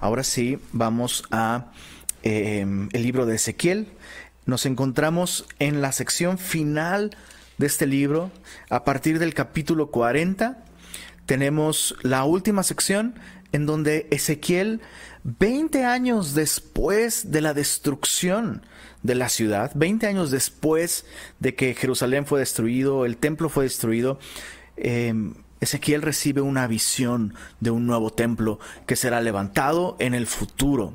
Ahora sí, vamos a em, el libro de Ezequiel. Nos encontramos en la sección final de este libro, a partir del capítulo 40. Tenemos la última sección en donde Ezequiel, 20 años después de la destrucción de la ciudad, 20 años después de que Jerusalén fue destruido, el templo fue destruido, em, Ezequiel recibe una visión de un nuevo templo que será levantado en el futuro.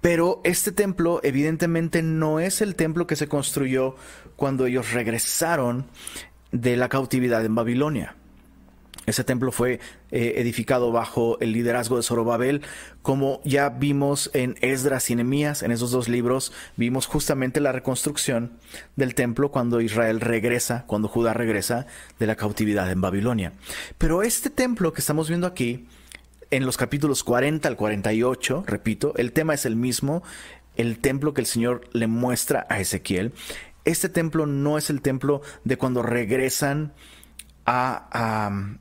Pero este templo evidentemente no es el templo que se construyó cuando ellos regresaron de la cautividad en Babilonia. Ese templo fue eh, edificado bajo el liderazgo de Zorobabel, como ya vimos en Esdras y Nehemías, en esos dos libros, vimos justamente la reconstrucción del templo cuando Israel regresa, cuando Judá regresa de la cautividad en Babilonia. Pero este templo que estamos viendo aquí, en los capítulos 40 al 48, repito, el tema es el mismo, el templo que el Señor le muestra a Ezequiel. Este templo no es el templo de cuando regresan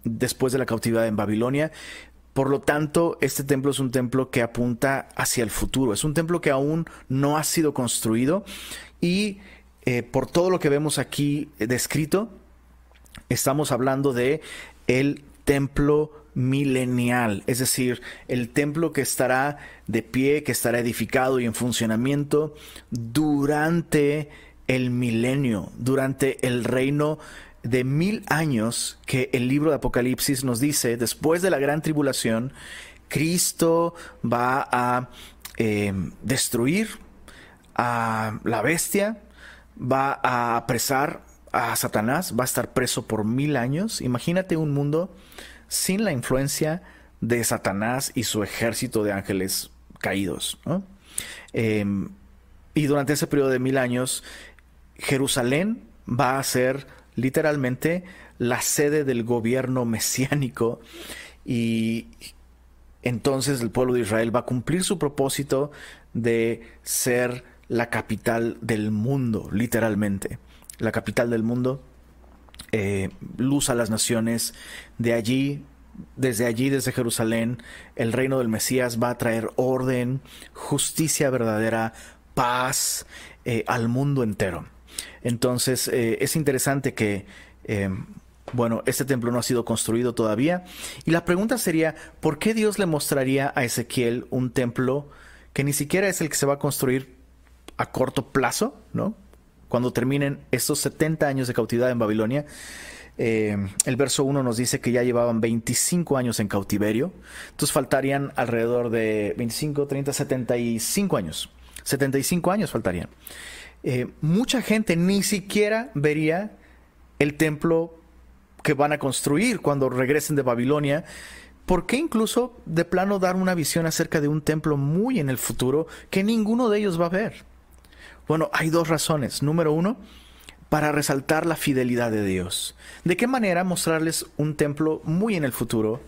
después de la cautividad en Babilonia. Por lo tanto, este templo es un templo que apunta hacia el futuro. Es un templo que aún no ha sido construido y eh, por todo lo que vemos aquí descrito, estamos hablando de el templo milenial, es decir, el templo que estará de pie, que estará edificado y en funcionamiento durante el milenio, durante el reino de mil años que el libro de Apocalipsis nos dice, después de la gran tribulación, Cristo va a eh, destruir a la bestia, va a apresar a Satanás, va a estar preso por mil años. Imagínate un mundo sin la influencia de Satanás y su ejército de ángeles caídos. Em, y durante ese periodo de mil años, Jerusalén va a ser literalmente la sede del gobierno mesiánico y entonces el pueblo de Israel va a cumplir su propósito de ser la capital del mundo, literalmente. La capital del mundo, eh, luz a las naciones. De allí, desde allí, desde Jerusalén, el reino del Mesías va a traer orden, justicia verdadera, paz eh, al mundo entero. Entonces eh, es interesante que, eh, bueno, este templo no ha sido construido todavía. Y la pregunta sería, ¿por qué Dios le mostraría a Ezequiel un templo que ni siquiera es el que se va a construir a corto plazo, ¿no? Cuando terminen estos 70 años de cautividad en Babilonia. Eh, el verso 1 nos dice que ya llevaban 25 años en cautiverio. Entonces faltarían alrededor de 25, 30, 75 años. 75 años faltarían. Eh, mucha gente ni siquiera vería el templo que van a construir cuando regresen de Babilonia. ¿Por qué incluso de plano dar una visión acerca de un templo muy en el futuro que ninguno de ellos va a ver? Bueno, hay dos razones. Número uno, para resaltar la fidelidad de Dios. ¿De qué manera mostrarles un templo muy en el futuro,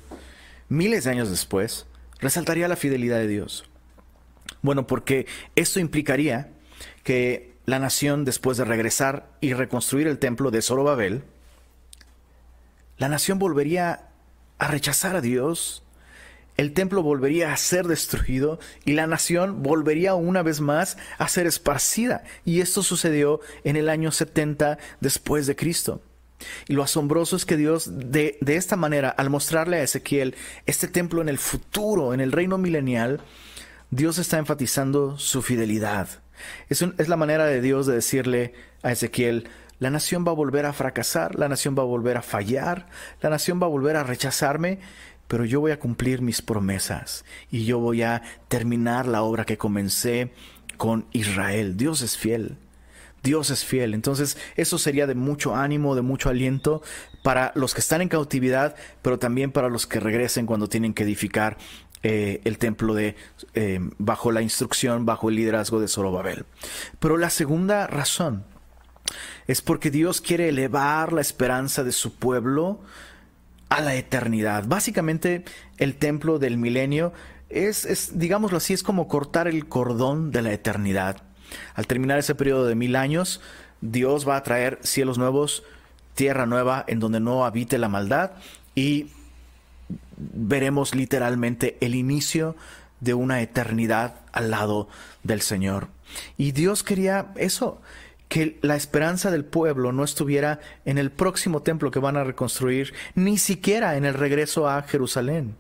miles de años después, resaltaría la fidelidad de Dios? Bueno, porque esto implicaría que la nación después de regresar y reconstruir el templo de Zorobabel, la nación volvería a rechazar a Dios, el templo volvería a ser destruido y la nación volvería una vez más a ser esparcida. Y esto sucedió en el año 70 después de Cristo. Y lo asombroso es que Dios de, de esta manera, al mostrarle a Ezequiel este templo en el futuro, en el reino milenial, Dios está enfatizando su fidelidad es, la manera de Dios de decirle a Ezequiel, la nación va a volver a fracasar, la nación va a volver a fallar, la nación va a volver a rechazarme, pero yo voy a cumplir mis promesas y yo voy a terminar la obra que comencé con Israel. Dios es fiel. Dios es fiel. Entonces eso sería de mucho ánimo, de mucho aliento para los que están en cautividad, pero también para los que regresen cuando tienen que edificar eh, el templo de eh, bajo la instrucción, bajo el liderazgo de Zorobabel. Pero la segunda razón es porque Dios quiere elevar la esperanza de su pueblo a la eternidad. Básicamente, el templo del milenio es, es, digámoslo así, es como cortar el cordón de la eternidad. Al terminar ese periodo de mil años, Dios va a traer cielos nuevos, tierra nueva en donde no habite la maldad y veremos literalmente el inicio de una eternidad al lado del Señor. Y Dios quería eso, que la esperanza del pueblo no estuviera en el próximo templo que van a reconstruir, ni siquiera en el regreso a Jerusalén,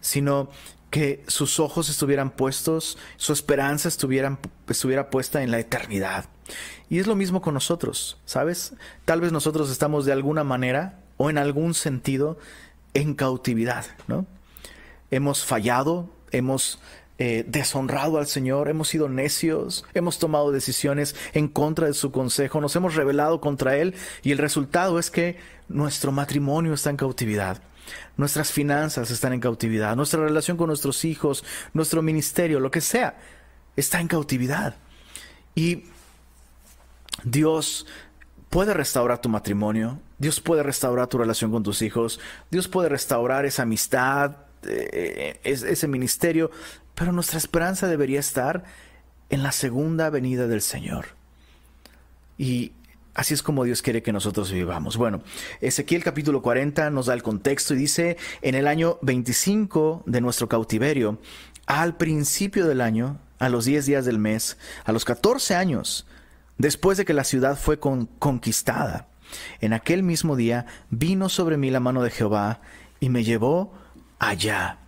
sino que sus ojos estuvieran puestos, su esperanza estuviera puesta en la eternidad. Y es lo mismo con nosotros, ¿sabes? Tal vez nosotros estamos de alguna manera o en algún sentido en cautividad, ¿no? Hemos fallado, hemos eh, deshonrado al Señor, hemos sido necios, hemos tomado decisiones en contra de su consejo, nos hemos rebelado contra Él y el resultado es que nuestro matrimonio está en cautividad. Nuestras finanzas están en cautividad, nuestra relación con nuestros hijos, nuestro ministerio, lo que sea, está en cautividad. Y Dios puede restaurar tu matrimonio, Dios puede restaurar tu relación con tus hijos, Dios puede restaurar esa amistad, eh, ese ministerio, pero nuestra esperanza debería estar en la segunda venida del Señor. Y así es como Dios quiere que nosotros vivamos. Bueno, Ezequiel capítulo 40 nos da el contexto y dice, en el año 25 de nuestro cautiverio, al principio del año, a los 10 días del mes, a los 14 años, después de que la ciudad fue conquistada, en aquel mismo día vino sobre mí la mano de Jehová y me llevó allá.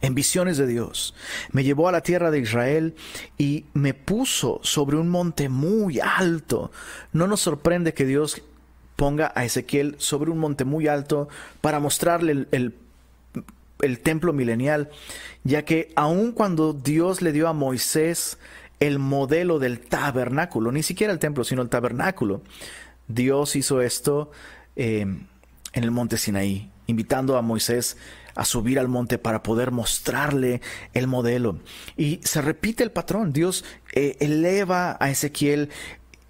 En visiones de Dios. Me llevó a la tierra de Israel y me puso sobre un monte muy alto. No nos sorprende que Dios ponga a Ezequiel sobre un monte muy alto para mostrarle el, templo milenial, ya que aun cuando Dios le dio a Moisés el modelo del tabernáculo, ni siquiera el templo, sino el tabernáculo, Dios hizo esto eh, en el monte Sinaí, invitando a Moisés a subir al monte para poder mostrarle el modelo. Y se repite el patrón. Dios eh, eleva a Ezequiel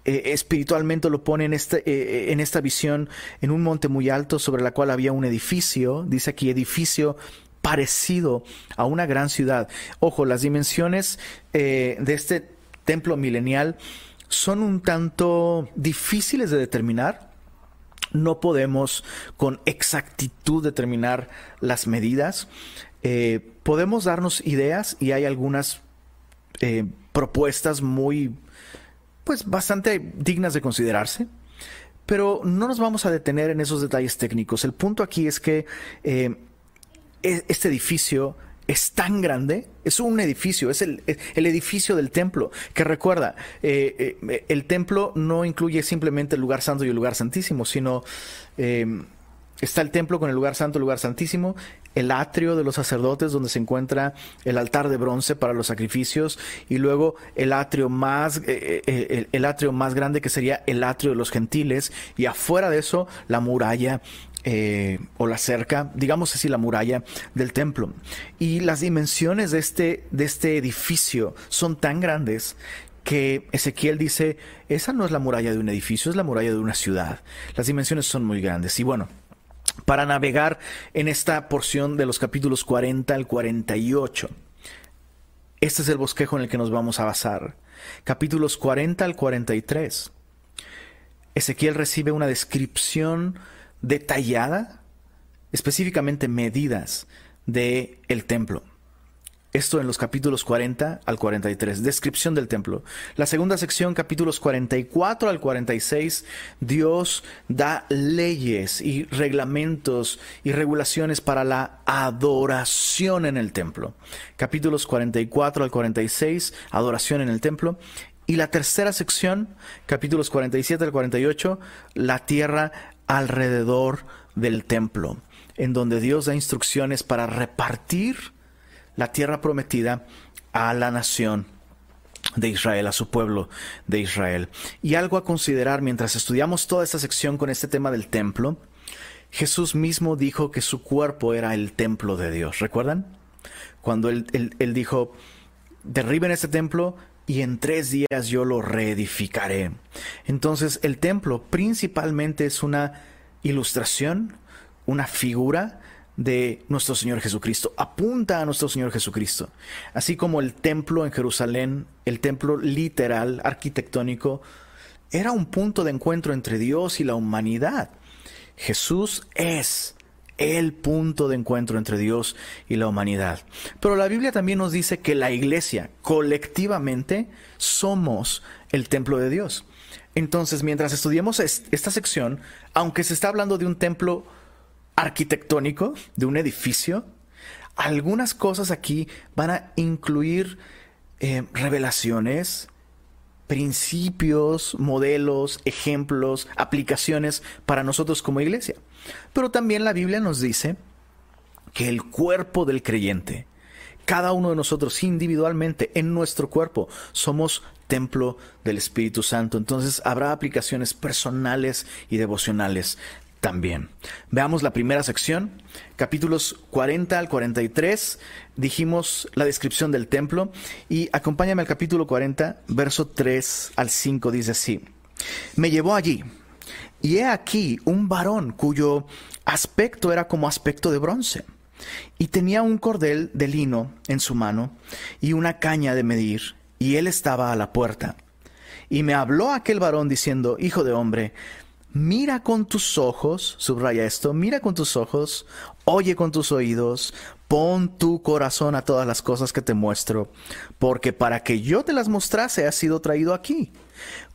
eh, espiritualmente lo pone en, este, en esta visión en un monte muy alto sobre la cual había un edificio, dice aquí edificio parecido a una gran ciudad. Ojo, las dimensiones de este templo milenial son un tanto difíciles de determinar. No podemos con exactitud determinar las medidas. Eh, podemos darnos ideas y hay algunas eh, propuestas muy, pues bastante dignas de considerarse. Pero no nos vamos a detener en esos detalles técnicos. El punto aquí es que eh, e-, este edificio es tan grande, es un edificio, es el, edificio del templo, que recuerda, eh, eh, el templo no incluye simplemente el lugar santo y el lugar santísimo, sino em, está el templo con el lugar santo, el lugar santísimo, el atrio de los sacerdotes donde se encuentra el altar de bronce para los sacrificios y luego el atrio más eh, el, atrio más grande que sería el atrio de los gentiles y afuera de eso la muralla eh, o la cerca, digamos así, la muralla del templo. Y las dimensiones de este, de este edificio son tan grandes que Ezequiel dice, esa no es la muralla de un edificio, es la muralla de una ciudad. Las dimensiones son muy grandes. Y bueno, para navegar en esta porción de los capítulos 40 al 48, este es el bosquejo en el que nos vamos a basar. Capítulos 40 al 43. Ezequiel recibe una descripción detallada, específicamente medidas de el templo. Esto en los capítulos 40 al 43, descripción del templo. La segunda sección, capítulos 44 al 46, Dios da leyes y reglamentos y regulaciones para la adoración en el templo. Capítulos 44 al 46, adoración en el templo. Y la tercera sección, capítulos 47 al 48, la tierra alrededor del templo, en donde Dios da instrucciones para repartir la tierra prometida a la nación de Israel, a su pueblo de Israel. Y algo a considerar mientras estudiamos toda esta sección con este tema del templo, Jesús mismo dijo que su cuerpo era el templo de Dios. ¿Recuerdan? Cuando él, dijo, derriben este templo, y en tres días yo lo reedificaré. Entonces el templo principalmente es una ilustración, una figura de nuestro Señor Jesucristo, apunta a nuestro Señor Jesucristo. Así como el templo en Jerusalén, el templo literal, arquitectónico, era un punto de encuentro entre Dios y la humanidad. Jesús es el punto de encuentro entre Dios y la humanidad. Pero la Biblia también nos dice que la iglesia, colectivamente, somos el templo de Dios. Entonces, mientras estudiemos esta sección, aunque se está hablando de un templo arquitectónico, de un edificio, algunas cosas aquí van a incluir eh, revelaciones, principios, modelos, ejemplos, aplicaciones para nosotros como iglesia. Pero también la Biblia nos dice que el cuerpo del creyente, cada uno de nosotros individualmente en nuestro cuerpo, somos templo del Espíritu Santo. Entonces habrá aplicaciones personales y devocionales también. Veamos la primera sección, capítulos 40 al 43. Dijimos la descripción del templo y acompáñame al capítulo 40, verso 3 al 5, dice así. Me llevó allí y he aquí un varón cuyo aspecto era como aspecto de bronce y tenía un cordel de lino en su mano y una caña de medir y él estaba a la puerta. Y me habló aquel varón diciendo, Hijo de hombre, mira con tus ojos, subraya esto, mira con tus ojos, oye con tus oídos, pon tu corazón a todas las cosas que te muestro, porque para que yo te las mostrase has sido traído aquí.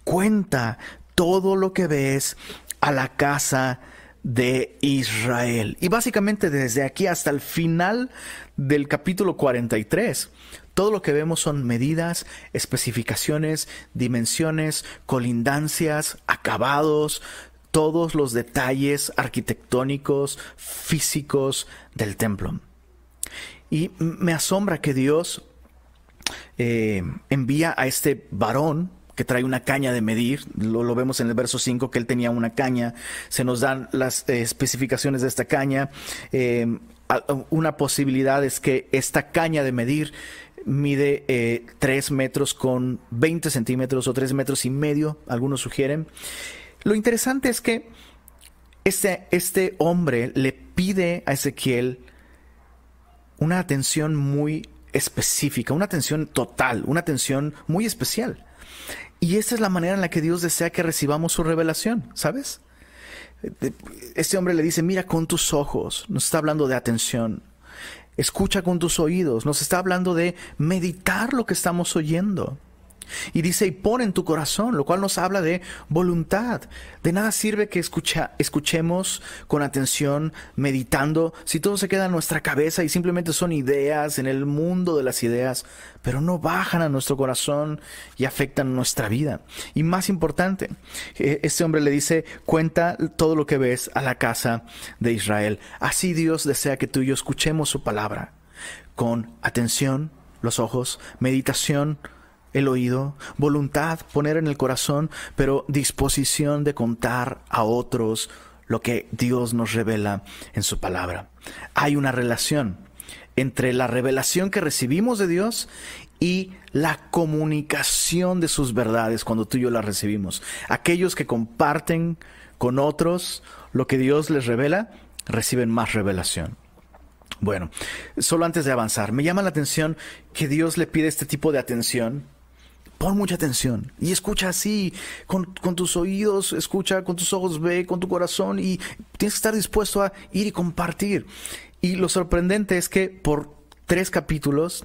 Cuenta todo lo que ves a la casa de Israel. Y básicamente desde aquí hasta el final del capítulo 43, todo lo que vemos son medidas, especificaciones, dimensiones, colindancias, acabados, todos los detalles arquitectónicos, físicos del templo. Y me asombra que Dios eh, envía a este varón que trae una caña de medir, lo, vemos en el verso 5 que él tenía una caña, se nos dan las eh, especificaciones de esta caña, eh, una posibilidad es que esta caña de medir mide 3 metros con 20 centímetros o 3 metros y medio, algunos sugieren, lo interesante es que este, este hombre le pide a Ezequiel una atención muy específica, una atención total, una atención muy especial. Y esa es la manera en la que Dios desea que recibamos su revelación, ¿sabes? Este hombre le dice, mira con tus ojos, nos está hablando de atención. Escucha con tus oídos, nos está hablando de meditar lo que estamos oyendo. Y dice, y pon en tu corazón, lo cual nos habla de voluntad. De nada sirve que escucha, escuchemos con atención, meditando, si todo se queda en nuestra cabeza y simplemente son ideas en el mundo de las ideas, pero no bajan a nuestro corazón y afectan nuestra vida. Y más importante, eh, este hombre le dice, cuenta todo lo que ves a la casa de Israel. Así Dios desea que tú y yo escuchemos su palabra con atención, los ojos, meditación, el oído, voluntad, poner en el corazón, pero disposición de contar a otros lo que Dios nos revela en su palabra. Hay una relación entre la revelación que recibimos de Dios y la comunicación de sus verdades cuando tú y yo las recibimos. Aquellos que comparten con otros lo que Dios les revela, reciben más revelación. Bueno, solo antes de avanzar, me llama la atención que Dios le pide este tipo de atención Pon mucha atención y escucha así, con, tus oídos, escucha, con tus ojos ve, con tu corazón y tienes que estar dispuesto a ir y compartir. Y lo sorprendente es que por tres capítulos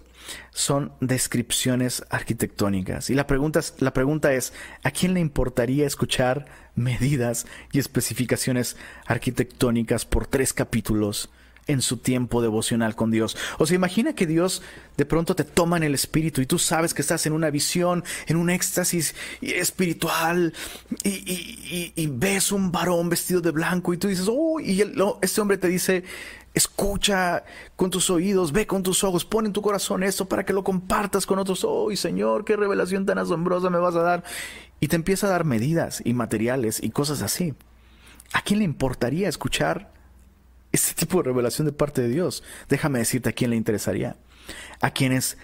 son descripciones arquitectónicas. Y la pregunta, la pregunta es, ¿a quién le importaría escuchar medidas y especificaciones arquitectónicas por tres capítulos? En su tiempo devocional con Dios. O sea, imagina que Dios de pronto te toma en el espíritu y tú sabes que estás en una visión, en un éxtasis espiritual y, ves un varón vestido de blanco y tú dices, oh, y este hombre te dice, escucha con tus oídos, ve con tus ojos, pon en tu corazón esto para que lo compartas con otros. Oh, Señor, qué revelación tan asombrosa me vas a dar. Y te empieza a dar medidas y materiales y cosas así. ¿A quién le importaría escuchar este tipo de revelación de parte de Dios, déjame decirte a quién le interesaría. A quienes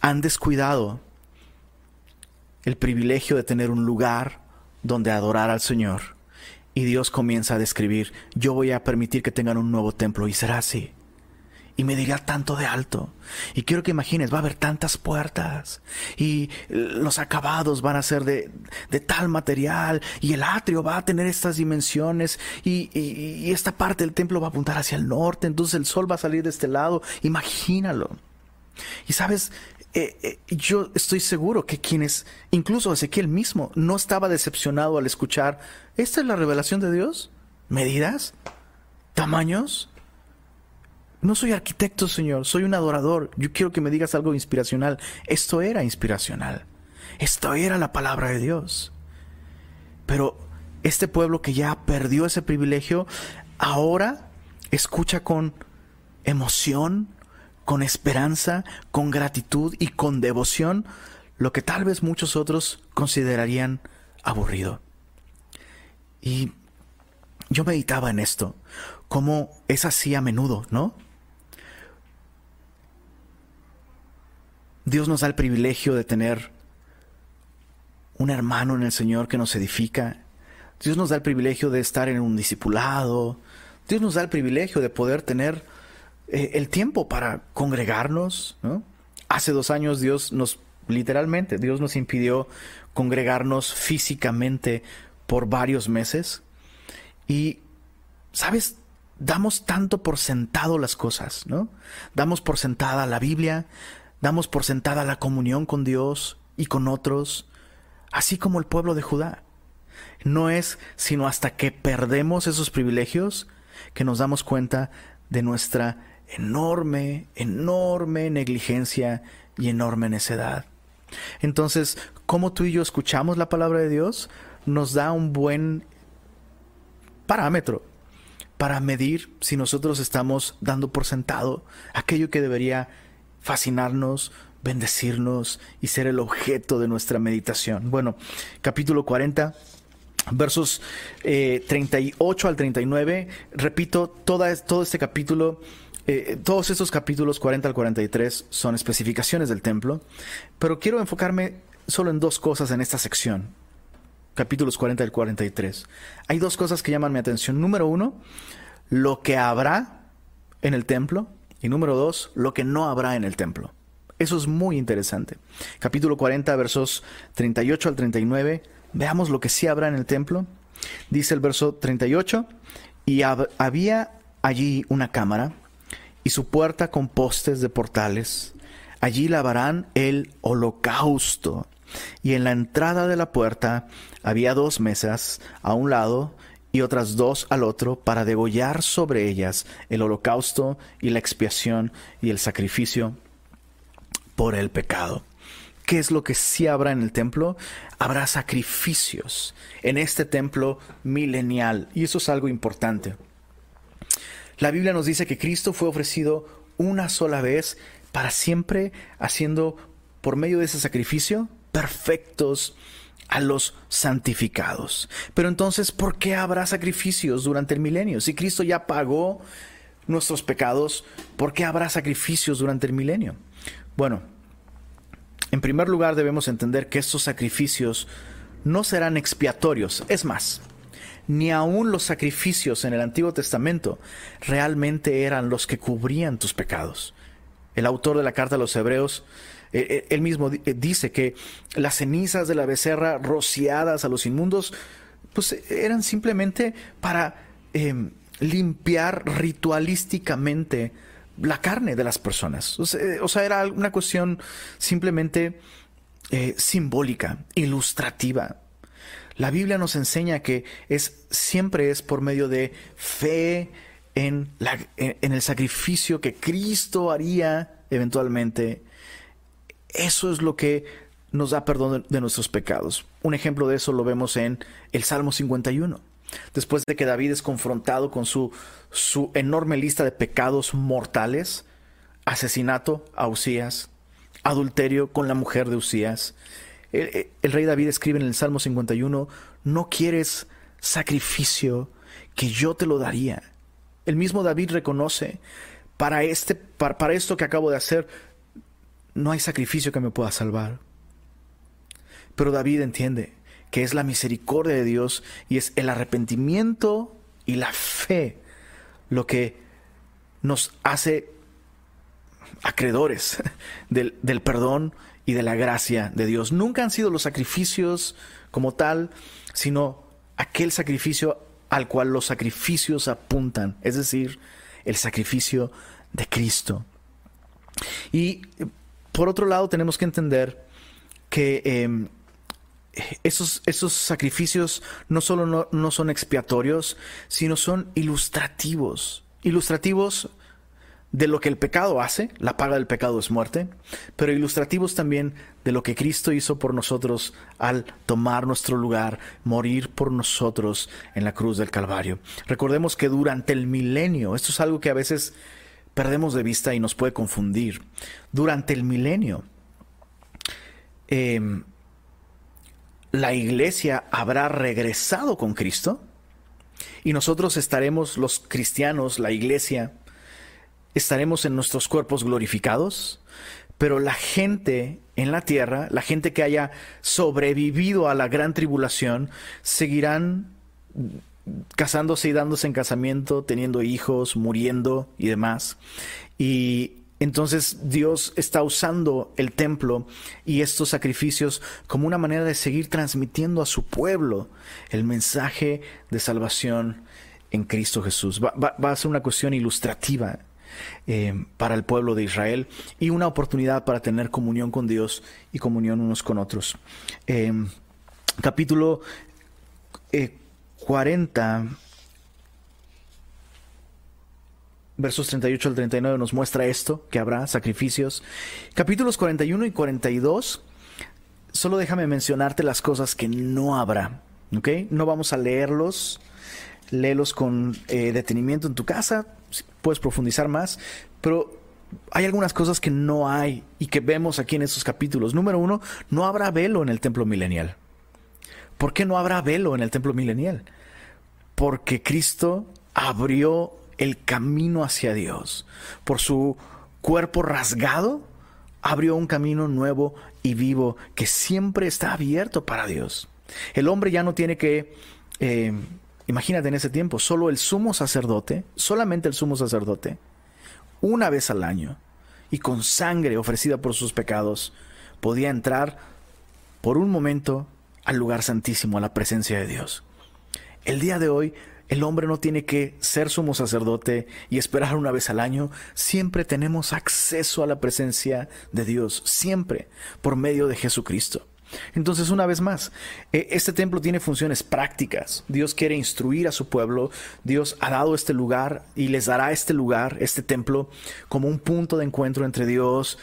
han descuidado el privilegio de tener un lugar donde adorar al Señor. Y Dios comienza a describir, yo voy a permitir que tengan un nuevo templo y será así. Y medirá tanto de alto. Y quiero que imagines, va a haber tantas puertas y los acabados van a ser de, tal material y el atrio va a tener estas dimensiones y, y, esta parte del templo va a apuntar hacia el norte, entonces el sol va a salir de este lado. Imagínalo. Y sabes, eh, eh, yo estoy seguro que quienes, incluso Ezequiel mismo, no estaba decepcionado al escuchar, ¿esta es la revelación de Dios? ¿Medidas? ¿Tamaños? No soy arquitecto, Señor, soy un adorador. Yo quiero que me digas algo inspiracional. Esto era inspiracional. Esto era la palabra de Dios. Pero este pueblo que ya perdió ese privilegio, ahora escucha con emoción, con esperanza, con gratitud y con devoción lo que tal vez muchos otros considerarían aburrido. Y yo meditaba en esto, como es así a menudo, ¿no? Dios nos da el privilegio de tener un hermano en el Señor que nos edifica. Dios nos da el privilegio de estar en un discipulado. Dios nos da el privilegio de poder tener eh, el tiempo para congregarnos. Hace dos años Dios nos, literalmente, Dios nos impidió congregarnos físicamente por varios meses. Y, ¿sabes? Damos tanto por sentado las cosas, ¿no? Damos por sentada la Biblia, Damos por sentada la comunión con Dios y con otros, así como el pueblo de Judá. No es sino hasta que perdemos esos privilegios que nos damos cuenta de nuestra enorme, enorme negligencia y enorme necedad. Entonces, ¿cómo tú y yo escuchamos la palabra de Dios? Nos da un buen parámetro para medir si nosotros estamos dando por sentado aquello que debería fascinarnos, bendecirnos y ser el objeto de nuestra meditación. Bueno, capítulo 40 versos 38 eh, al 39. Repito, toda, todo este capítulo, eh, todos estos capítulos 40 al 43 son especificaciones del templo, pero quiero enfocarme solo en dos cosas en esta sección. Capítulos 40 al 43. Hay dos cosas que llaman mi atención. Número uno, lo que habrá en el templo. Y número dos, lo que no habrá en el templo. Eso es muy interesante. Capítulo 40, versos 38 al 39. Veamos lo que sí habrá en el templo. Dice el verso 38, y había allí una cámara y su puerta con postes de portales. Allí lavarán el holocausto. Y en la entrada de la puerta había dos mesas a un lado y otras dos al otro para degollar sobre ellas el holocausto y la expiación y el sacrificio por el pecado. ¿Qué es lo que sí habrá en el templo? Habrá sacrificios en este templo milenial. Y eso es algo importante. La Biblia nos dice que Cristo fue ofrecido una sola vez para siempre, haciendo por medio de ese sacrificio perfectos a los santificados. Pero entonces, ¿por qué habrá sacrificios durante el milenio? Si Cristo ya pagó nuestros pecados, ¿por qué habrá sacrificios durante el milenio? Bueno, en primer lugar debemos entender que estos sacrificios no serán expiatorios. Es más, ni aun los sacrificios en el Antiguo Testamento realmente eran los que cubrían tus pecados. El autor de la carta a los Hebreos eh, eh, él mismo eh, dice que las cenizas de la becerra rociadas a los inmundos, pues eran simplemente para em, limpiar ritualísticamente la carne de las personas. O sea, era una cuestión simplemente simbólica, ilustrativa. La Biblia nos enseña que es, siempre es por medio de fe en, en el sacrificio que Cristo haría eventualmente eso es lo que nos da perdón de nuestros pecados. Un ejemplo de eso lo vemos en el Salmo 51. Después de que David es confrontado con su, su enorme lista de pecados mortales, asesinato a Usías, adulterio con la mujer de Usías, el, el, rey David escribe en el Salmo 51, no quieres sacrificio que yo te lo daría. El mismo David reconoce, para, este, para, para esto que acabo de hacer, no hay sacrificio que me pueda salvar. Pero David entiende que es la misericordia de Dios y es el arrepentimiento y la fe lo que nos hace acreedores del, del perdón y de la gracia de Dios. Nunca han sido los sacrificios como tal, sino aquel sacrificio al cual los sacrificios apuntan, es decir, el sacrificio de Cristo. Y por otro lado tenemos que entender que em, esos, esos, sacrificios no solo no, no son expiatorios, sino son ilustrativos. Ilustrativos de lo que el pecado hace, la paga del pecado es muerte, pero ilustrativos también de lo que Cristo hizo por nosotros al tomar nuestro lugar, morir por nosotros en la cruz del Calvario. Recordemos que durante el milenio, esto es algo que a veces perdemos de vista y nos puede confundir, durante el milenio, em, la iglesia habrá regresado con Cristo y nosotros estaremos los cristianos, la iglesia, estaremos en nuestros cuerpos glorificados, pero la gente en la tierra, la gente que haya sobrevivido a la gran tribulación, seguirán casándose y dándose en casamiento, teniendo hijos, muriendo y demás. Y entonces Dios está usando el templo y estos sacrificios como una manera de seguir transmitiendo a su pueblo el mensaje de salvación en Cristo Jesús. Va, a ser una cuestión ilustrativa eh, para el pueblo de Israel y una oportunidad para tener comunión con Dios y comunión unos con otros. Eh, capítulo 40, eh, versos 38 al 39 nos muestra esto, que habrá sacrificios. Capítulos 41 y 42, solo déjame mencionarte las cosas que no habrá. ¿ok? No vamos a leerlos, léelos con detenimiento en tu casa, puedes profundizar más, pero hay algunas cosas que no hay y que vemos aquí en estos capítulos. Número uno, no habrá velo en el templo milenial. ¿Por qué no habrá velo en el templo milenial? Porque Cristo abrió el camino hacia Dios. Por su cuerpo rasgado, abrió un camino nuevo y vivo que siempre está abierto para Dios. El hombre ya no tiene que eh, Imagínate en ese tiempo, solo el sumo sacerdote, solamente el sumo sacerdote, una vez al año, y con sangre ofrecida por sus pecados, podía entrar por un momento al lugar santísimo, a la presencia de Dios. El día de hoy, el hombre no tiene que ser sumo sacerdote y esperar una vez al año. Siempre tenemos acceso a la presencia de Dios, siempre, por medio de Jesucristo. Entonces, una vez más, e, este templo tiene funciones prácticas. Dios quiere instruir a su pueblo. Dios ha dado este lugar y les dará este lugar, este templo, como un punto de encuentro entre Dios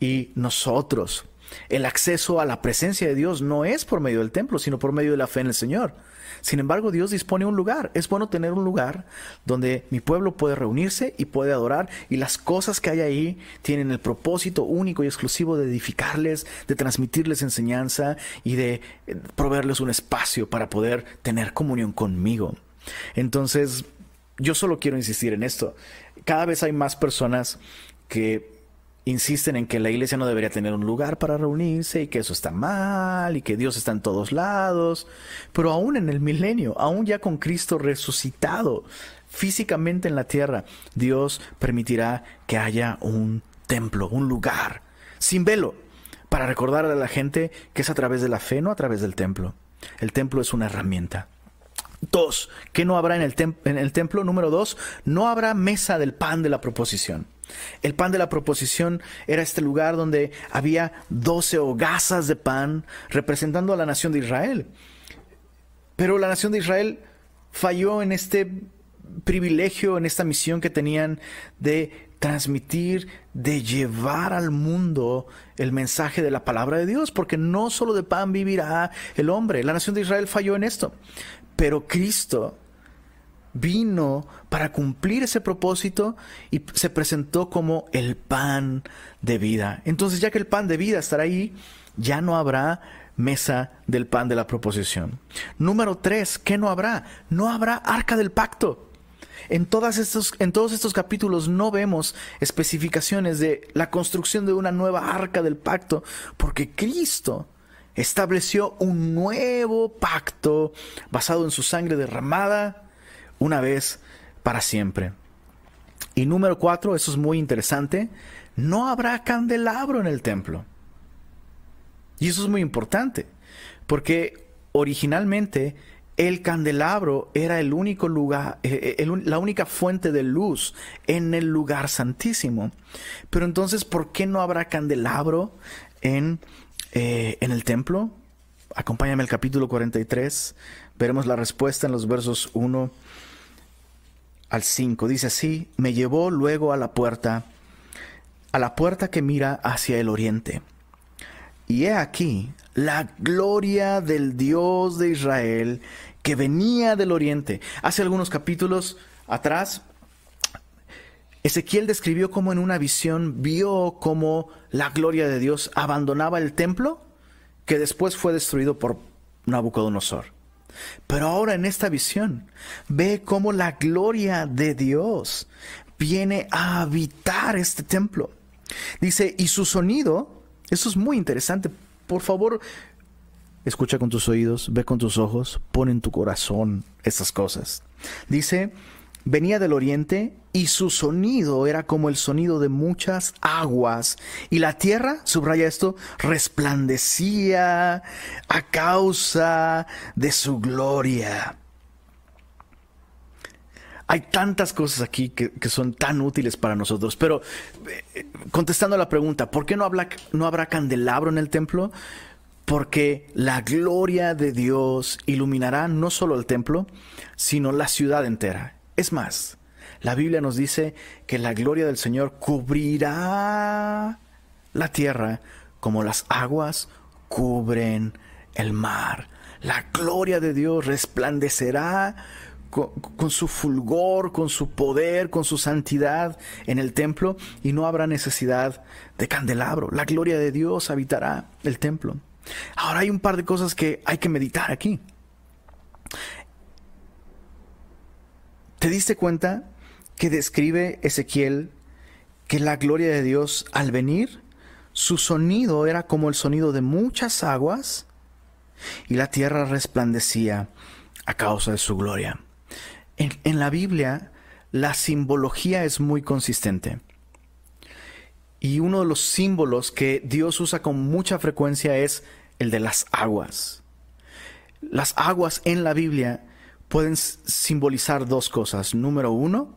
y nosotros. El acceso a la presencia de Dios no es por medio del templo, sino por medio de la fe en el Señor. Sin embargo, Dios dispone un lugar. Es bueno tener un lugar donde mi pueblo puede reunirse y puede adorar y las cosas que hay ahí tienen el propósito único y exclusivo de edificarles, de transmitirles enseñanza y de eh, proveerles un espacio para poder tener comunión conmigo. Entonces, yo solo quiero insistir en esto. Cada vez hay más personas que insisten en que la iglesia no debería tener un lugar para reunirse y que eso está mal y que Dios está en todos lados. Pero aún en el milenio, aún ya con Cristo resucitado físicamente en la tierra, Dios permitirá que haya un templo, un lugar, sin velo, para recordar a la gente que es a través de la fe, no a través del templo. El templo es una herramienta. Dos, ¿qué no habrá en el, en el templo? Número dos, no habrá mesa del pan de la proposición. El pan de la proposición era este lugar donde había doce hogazas de pan representando a la nación de Israel. Pero la nación de Israel falló en este privilegio, en esta misión que tenían de transmitir, de llevar al mundo el mensaje de la palabra de Dios, porque no solo de pan vivirá el hombre. La nación de Israel falló en esto. Pero Cristo vino para cumplir ese propósito y se presentó como el pan de vida. Entonces, ya que el pan de vida estará ahí, ya no habrá mesa del pan de la proposición. Número tres, ¿qué no habrá? No habrá arca del pacto. En, estos, en todos estos capítulos no vemos especificaciones de la construcción de una nueva arca del pacto, porque Cristo estableció un nuevo pacto basado en su sangre derramada una vez para siempre. Y número cuatro, eso es muy interesante, no habrá candelabro en el templo. Y eso es muy importante, porque originalmente el candelabro era el único lugar, eh, eh, la única fuente de luz en el lugar santísimo. Pero entonces, ¿por qué no habrá candelabro en, eh, en el templo? Acompáñame al capítulo 43, veremos la respuesta en los versos 1 al 5. Dice así, me llevó luego a la puerta, a la puerta que mira hacia el oriente. Y he aquí la gloria del Dios de Israel que venía del oriente. Hace algunos capítulos atrás, Ezequiel describió cómo en una visión vio cómo la gloria de Dios abandonaba el templo que después fue destruido por Nabucodonosor. Pero ahora en esta visión ve cómo la gloria de Dios viene a habitar este templo. Dice, y su sonido, eso es muy interesante, por favor, Escucha con tus oídos, ve con tus ojos, pon en tu corazón esas cosas. Dice, venía del oriente y su sonido era como el sonido de muchas aguas. Y la tierra, subraya esto, resplandecía a causa de su gloria. Hay tantas cosas aquí que, son tan útiles para nosotros, pero eh, contestando a la pregunta, ¿por qué no, no habrá candelabro en el templo? porque la gloria de Dios iluminará no solo el templo, sino la ciudad entera. Es más, la Biblia nos dice que la gloria del Señor cubrirá la tierra como las aguas cubren el mar. La gloria de Dios resplandecerá con, su fulgor, con su poder, con su santidad en el templo y no habrá necesidad de candelabro. La gloria de Dios habitará el templo. Ahora hay un par de cosas que hay que meditar aquí. ¿Te diste cuenta que describe Ezequiel que la gloria de Dios al venir, su sonido era como el sonido de muchas aguas y la tierra resplandecía a causa de su gloria? En, en la Biblia, la simbología es muy consistente. Y uno de los símbolos que Dios usa con mucha frecuencia es el de las aguas. Las aguas en la Biblia pueden simbolizar dos cosas. Número uno,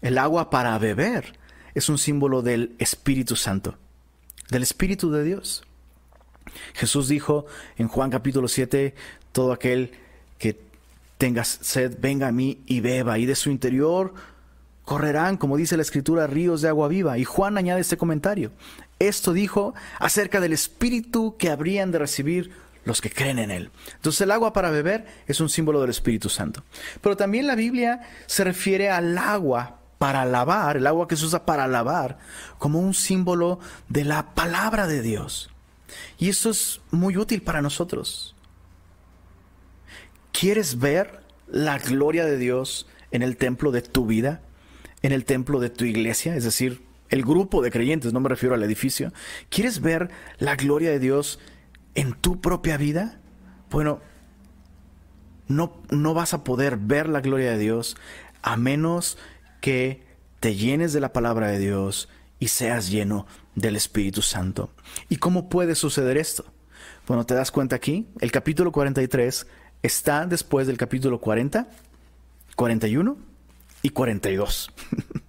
el agua para beber es un símbolo del Espíritu Santo, del Espíritu de Dios. Jesús dijo en Juan capítulo 7, todo aquel que tenga sed, venga a mí y beba, y de su interior correrán, como dice la escritura, ríos de agua viva. Y Juan añade este comentario. Esto dijo acerca del espíritu que habrían de recibir los que creen en él. Entonces el agua para beber es un símbolo del Espíritu Santo. Pero también la Biblia se refiere al agua para lavar, el agua que se usa para lavar, como un símbolo de la palabra de Dios. Y eso es muy útil para nosotros. ¿Quieres ver la gloria de Dios en el templo de tu vida? en el templo de tu iglesia, es decir, el grupo de creyentes, no me refiero al edificio, ¿quieres ver la gloria de Dios en tu propia vida? Bueno, no, no vas a poder ver la gloria de Dios a menos que te llenes de la palabra de Dios y seas lleno del Espíritu Santo. ¿Y cómo puede suceder esto? Bueno, te das cuenta aquí, el capítulo 43 está después del capítulo 40, 41 y 42.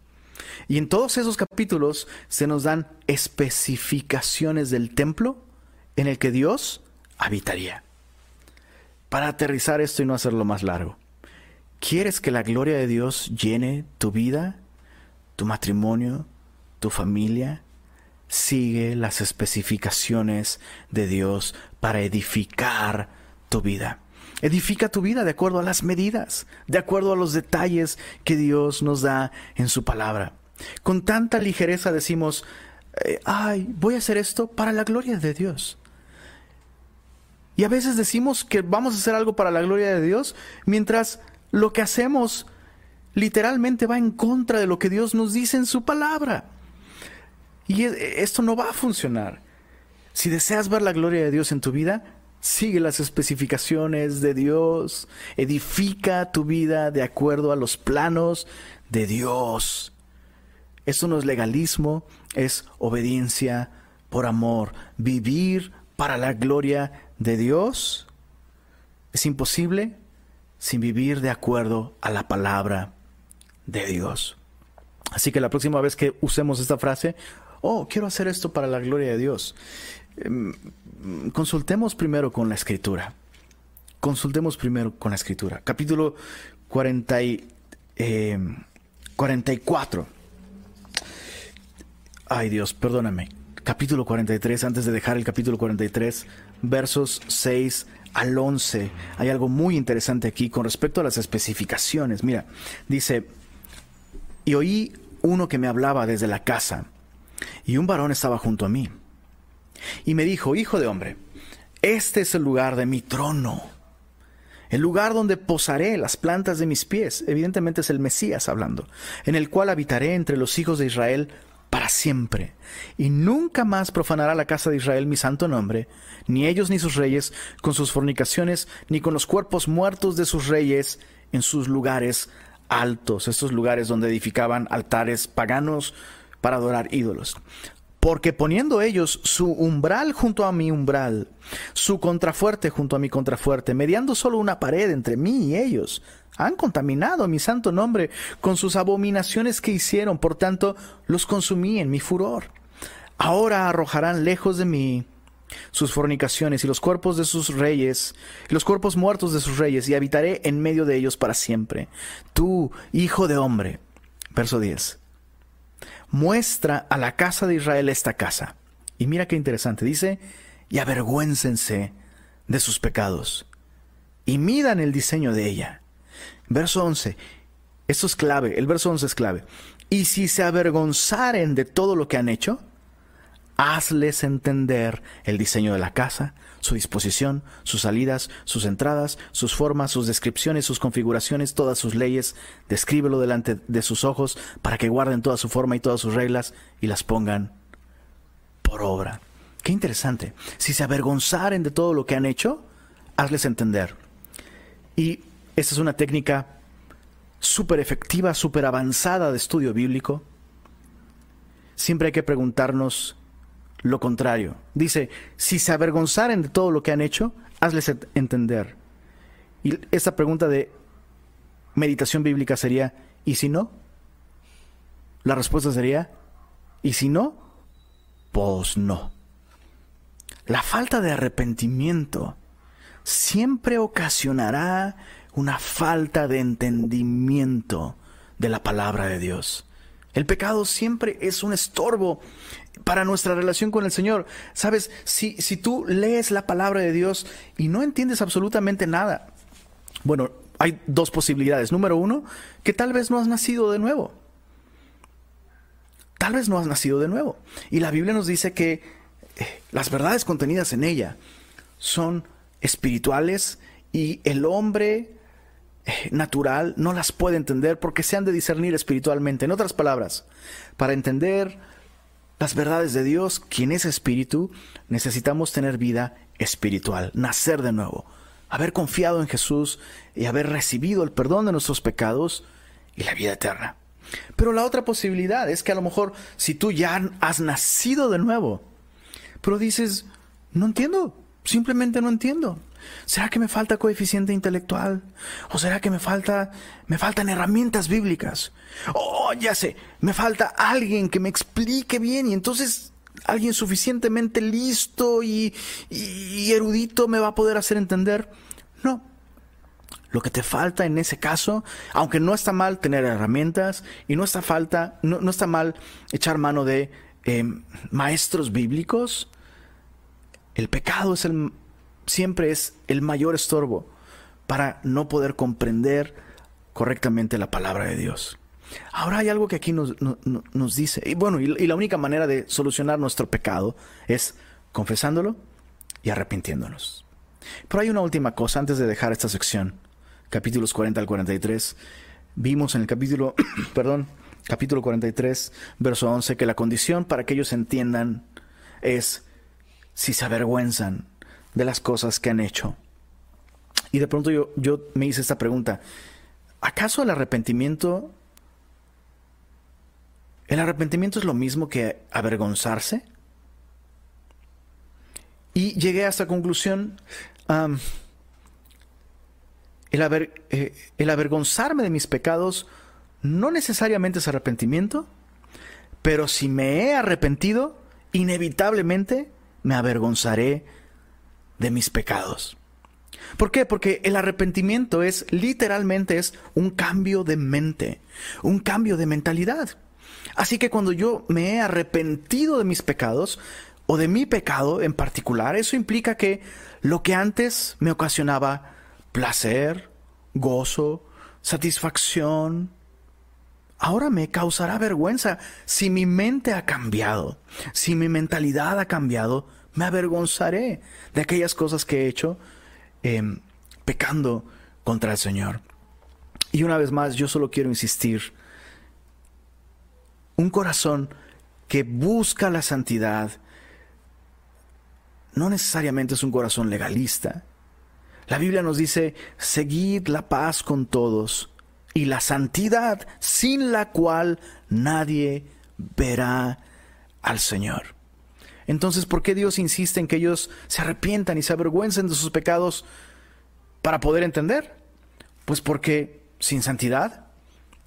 y en todos esos capítulos se nos dan especificaciones del templo en el que Dios habitaría. Para aterrizar esto y no hacerlo más largo, ¿quieres que la gloria de Dios llene tu vida, tu matrimonio, tu familia? Sigue las especificaciones de Dios para edificar tu vida. Edifica tu vida de acuerdo a las medidas, de acuerdo a los detalles que Dios nos da en su palabra. Con tanta ligereza decimos, eh, ay, voy a hacer esto para la gloria de Dios. Y a veces decimos que vamos a hacer algo para la gloria de Dios, mientras lo que hacemos literalmente va en contra de lo que Dios nos dice en su palabra. Y e, esto no va a funcionar. Si deseas ver la gloria de Dios en tu vida, Sigue las especificaciones de Dios. Edifica tu vida de acuerdo a los planos de Dios. Esto no es legalismo, es obediencia por amor. Vivir para la gloria de Dios es imposible sin vivir de acuerdo a la palabra de Dios. Así que la próxima vez que usemos esta frase, oh, quiero hacer esto para la gloria de Dios, em, consultemos primero con la escritura. Consultemos primero con la escritura. Capítulo 40 44. Em, Ay Dios, perdóname. Capítulo 43, antes de dejar el capítulo 43, versos 6 al 11. Hay algo muy interesante aquí con respecto a las especificaciones. Mira, dice, y oí uno que me hablaba desde la casa, y un varón estaba junto a mí. Y me dijo, Hijo de hombre, este es el lugar de mi trono, el lugar donde posaré las plantas de mis pies, evidentemente es el Mesías hablando, en el cual habitaré entre los hijos de Israel para siempre, y nunca más profanará la casa de Israel mi santo nombre, ni ellos ni sus reyes, con sus fornicaciones, ni con los cuerpos muertos de sus reyes en sus lugares altos, estos lugares donde edificaban altares paganos para adorar ídolos. Porque poniendo ellos su umbral junto a mi umbral, su contrafuerte junto a mi contrafuerte, mediando solo una pared entre mí y ellos, han contaminado mi santo nombre con sus abominaciones que hicieron, por tanto los consumí en mi furor. Ahora arrojarán lejos de mí sus fornicaciones y los cuerpos de sus reyes, los cuerpos muertos de sus reyes, y habitaré en medio de ellos para siempre. Tú, hijo de hombre. Verso 10 muestra a la casa de Israel esta casa. Y mira qué interesante, dice, y avergüéncense de sus pecados, y midan el diseño de ella. Verso 11, esto es clave, el verso 11 es clave. Y si se avergonzaren de todo lo que han hecho, hazles entender el diseño de la casa, su disposición, sus salidas, sus entradas, sus formas, sus descripciones, sus configuraciones, todas sus leyes, descríbelo delante de sus ojos para que guarden toda su forma y todas sus reglas y las pongan por obra. Qué interesante. Si se avergonzaren de todo lo que han hecho, hazles entender. Y esta es una técnica súper efectiva, súper avanzada de estudio bíblico. Siempre hay que preguntarnos lo contrario. Dice, si se avergonzaren de todo lo que han hecho, hazles entender. Y esta pregunta de meditación bíblica sería, ¿y si no? La respuesta sería, ¿y si no? Pues no. La falta de arrepentimiento siempre ocasionará una falta de entendimiento de la palabra de Dios. El pecado siempre es un estorbo para nuestra relación con el Señor. Sabes, si, si tú lees la palabra de Dios y no entiendes absolutamente nada, bueno, hay dos posibilidades. Número uno, que tal vez no has nacido de nuevo. Tal vez no has nacido de nuevo. Y la Biblia nos dice que eh, las verdades contenidas en ella son espirituales y el hombre natural no las puede entender porque se han de discernir espiritualmente. En otras palabras, para entender las verdades de Dios, quien es espíritu, necesitamos tener vida espiritual, nacer de nuevo, haber confiado en Jesús y haber recibido el perdón de nuestros pecados y la vida eterna. Pero la otra posibilidad es que a lo mejor si tú ya has nacido de nuevo, pero dices, no entiendo, simplemente no entiendo. ¿Será que me falta coeficiente intelectual? ¿O será que me falta me faltan herramientas bíblicas? Oh, ya sé, me falta alguien que me explique bien y entonces alguien suficientemente listo y, erudito me va a poder hacer entender. No. Lo que te falta en ese caso, aunque no está mal tener herramientas y no está falta, no, está mal echar mano de eh, maestros bíblicos, el pecado es el siempre es el mayor estorbo para no poder comprender correctamente la palabra de Dios. Ahora hay algo que aquí nos, dice, y bueno, y, la única manera de solucionar nuestro pecado es confesándolo y arrepintiéndonos. Pero hay una última cosa antes de dejar esta sección, capítulos 40 al 43. Vimos en el capítulo, perdón, capítulo 43, verso 11, que la condición para que ellos entiendan es si se avergüenzan de las cosas que han hecho. Y de pronto yo, yo me hice esta pregunta, ¿acaso el arrepentimiento ¿El arrepentimiento es lo mismo que avergonzarse? Y llegué a esta conclusión. el, eh, el avergonzarme de mis pecados no necesariamente es arrepentimiento, pero si me he arrepentido, inevitablemente me avergonzaré de mis pecados. ¿Por qué? Porque el arrepentimiento es literalmente es un cambio de mente, un cambio de mentalidad. Así que cuando yo me he arrepentido de mis pecados, o de mi pecado en particular, eso implica que lo que antes me ocasionaba placer, gozo, satisfacción, ahora me causará vergüenza. Si mi mente ha cambiado, si mi mentalidad ha cambiado, me avergonzaré de aquellas cosas que he hecho em, pecando contra el Señor. Y una vez más, yo solo quiero insistir, un corazón que busca la santidad, no necesariamente es un corazón legalista. La Biblia nos dice, seguid la paz con todos y la santidad sin la cual nadie verá al Señor. Entonces, ¿por qué Dios insiste en que ellos se arrepientan y se avergüencen de sus pecados para poder entender? Pues porque sin santidad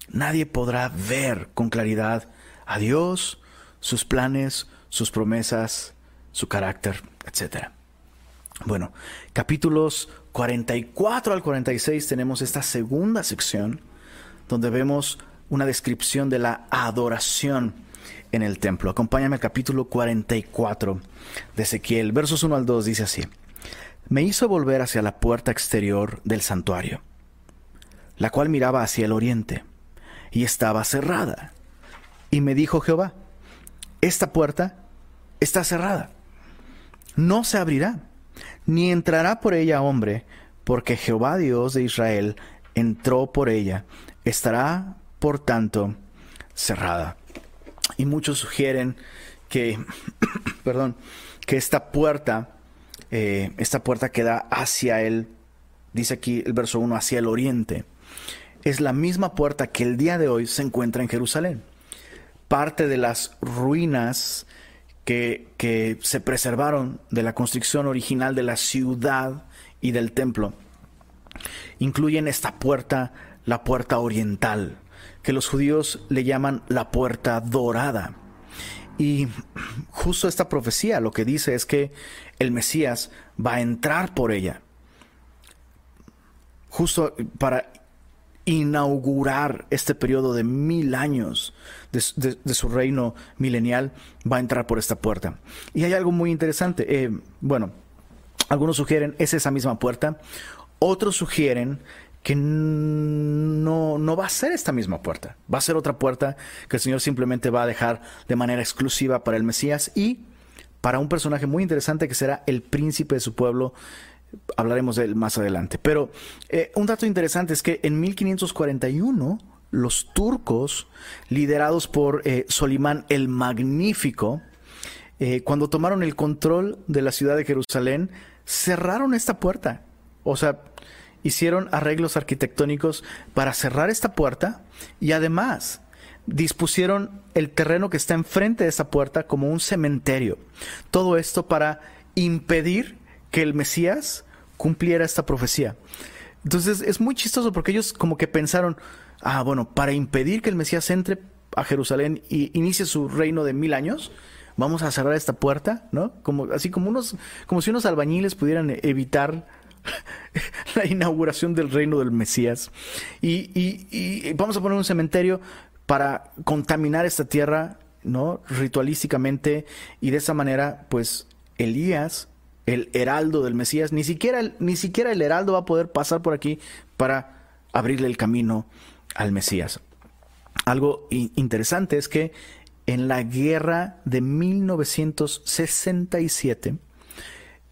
nadie podrá ver con claridad a Dios, sus planes, sus promesas, su carácter etc. Bueno, capítulos 44 al 46 tenemos esta segunda sección donde vemos una descripción de la adoración en el templo. Acompáñame al capítulo 44 de Ezequiel, versos 1 al 2 dice así. Me hizo volver hacia la puerta exterior del santuario, la cual miraba hacia el oriente, y estaba cerrada. Y me dijo Jehová, esta puerta está cerrada no se abrirá, ni entrará por ella hombre, porque Jehová Dios de Israel entró por ella. Estará, por tanto, cerrada. Y muchos sugieren que, perdón, que esta puerta, eh, esta puerta que da hacia el, dice aquí el verso 1, hacia el oriente, es la misma puerta que el día de hoy se encuentra en Jerusalén. Parte de las ruinas que, se preservaron de la construcción original de la ciudad y del templo incluyen esta puerta, la puerta oriental, que los judíos le llaman la puerta dorada. Y justo esta profecía lo que dice es que el Mesías va a entrar por ella, justo para inaugurar este periodo de mil años de, su reino milenial, va a entrar por esta puerta. Y hay algo muy interesante. Eh, bueno, algunos sugieren es esa misma puerta, otros sugieren que no, no va a ser esta misma puerta, va a ser otra puerta que el Señor simplemente va a dejar de manera exclusiva para el Mesías y para un personaje muy interesante que será el príncipe de su pueblo hablaremos de él más adelante. Pero eh, un dato interesante es que en 1541 los turcos, liderados por eh, Solimán el Magnífico, eh, cuando tomaron el control de la ciudad de Jerusalén, cerraron esta puerta. O sea, hicieron arreglos arquitectónicos para cerrar esta puerta y además dispusieron el terreno que está enfrente de esa puerta como un cementerio. Todo esto para impedir que el Mesías cumpliera esta profecía. Entonces es muy chistoso porque ellos como que pensaron, ah, bueno, para impedir que el Mesías entre a Jerusalén y inicie su reino de mil años, vamos a cerrar esta puerta, ¿no? Como, así como unos, como si unos albañiles pudieran evitar la inauguración del reino del Mesías. Y, y, vamos a poner un cementerio para contaminar esta tierra, ¿no? Ritualísticamente, y de esa manera, pues, Elías el heraldo del Mesías, ni siquiera, ni siquiera el heraldo va a poder pasar por aquí para abrirle el camino al Mesías. Algo interesante es que en la guerra de 1967,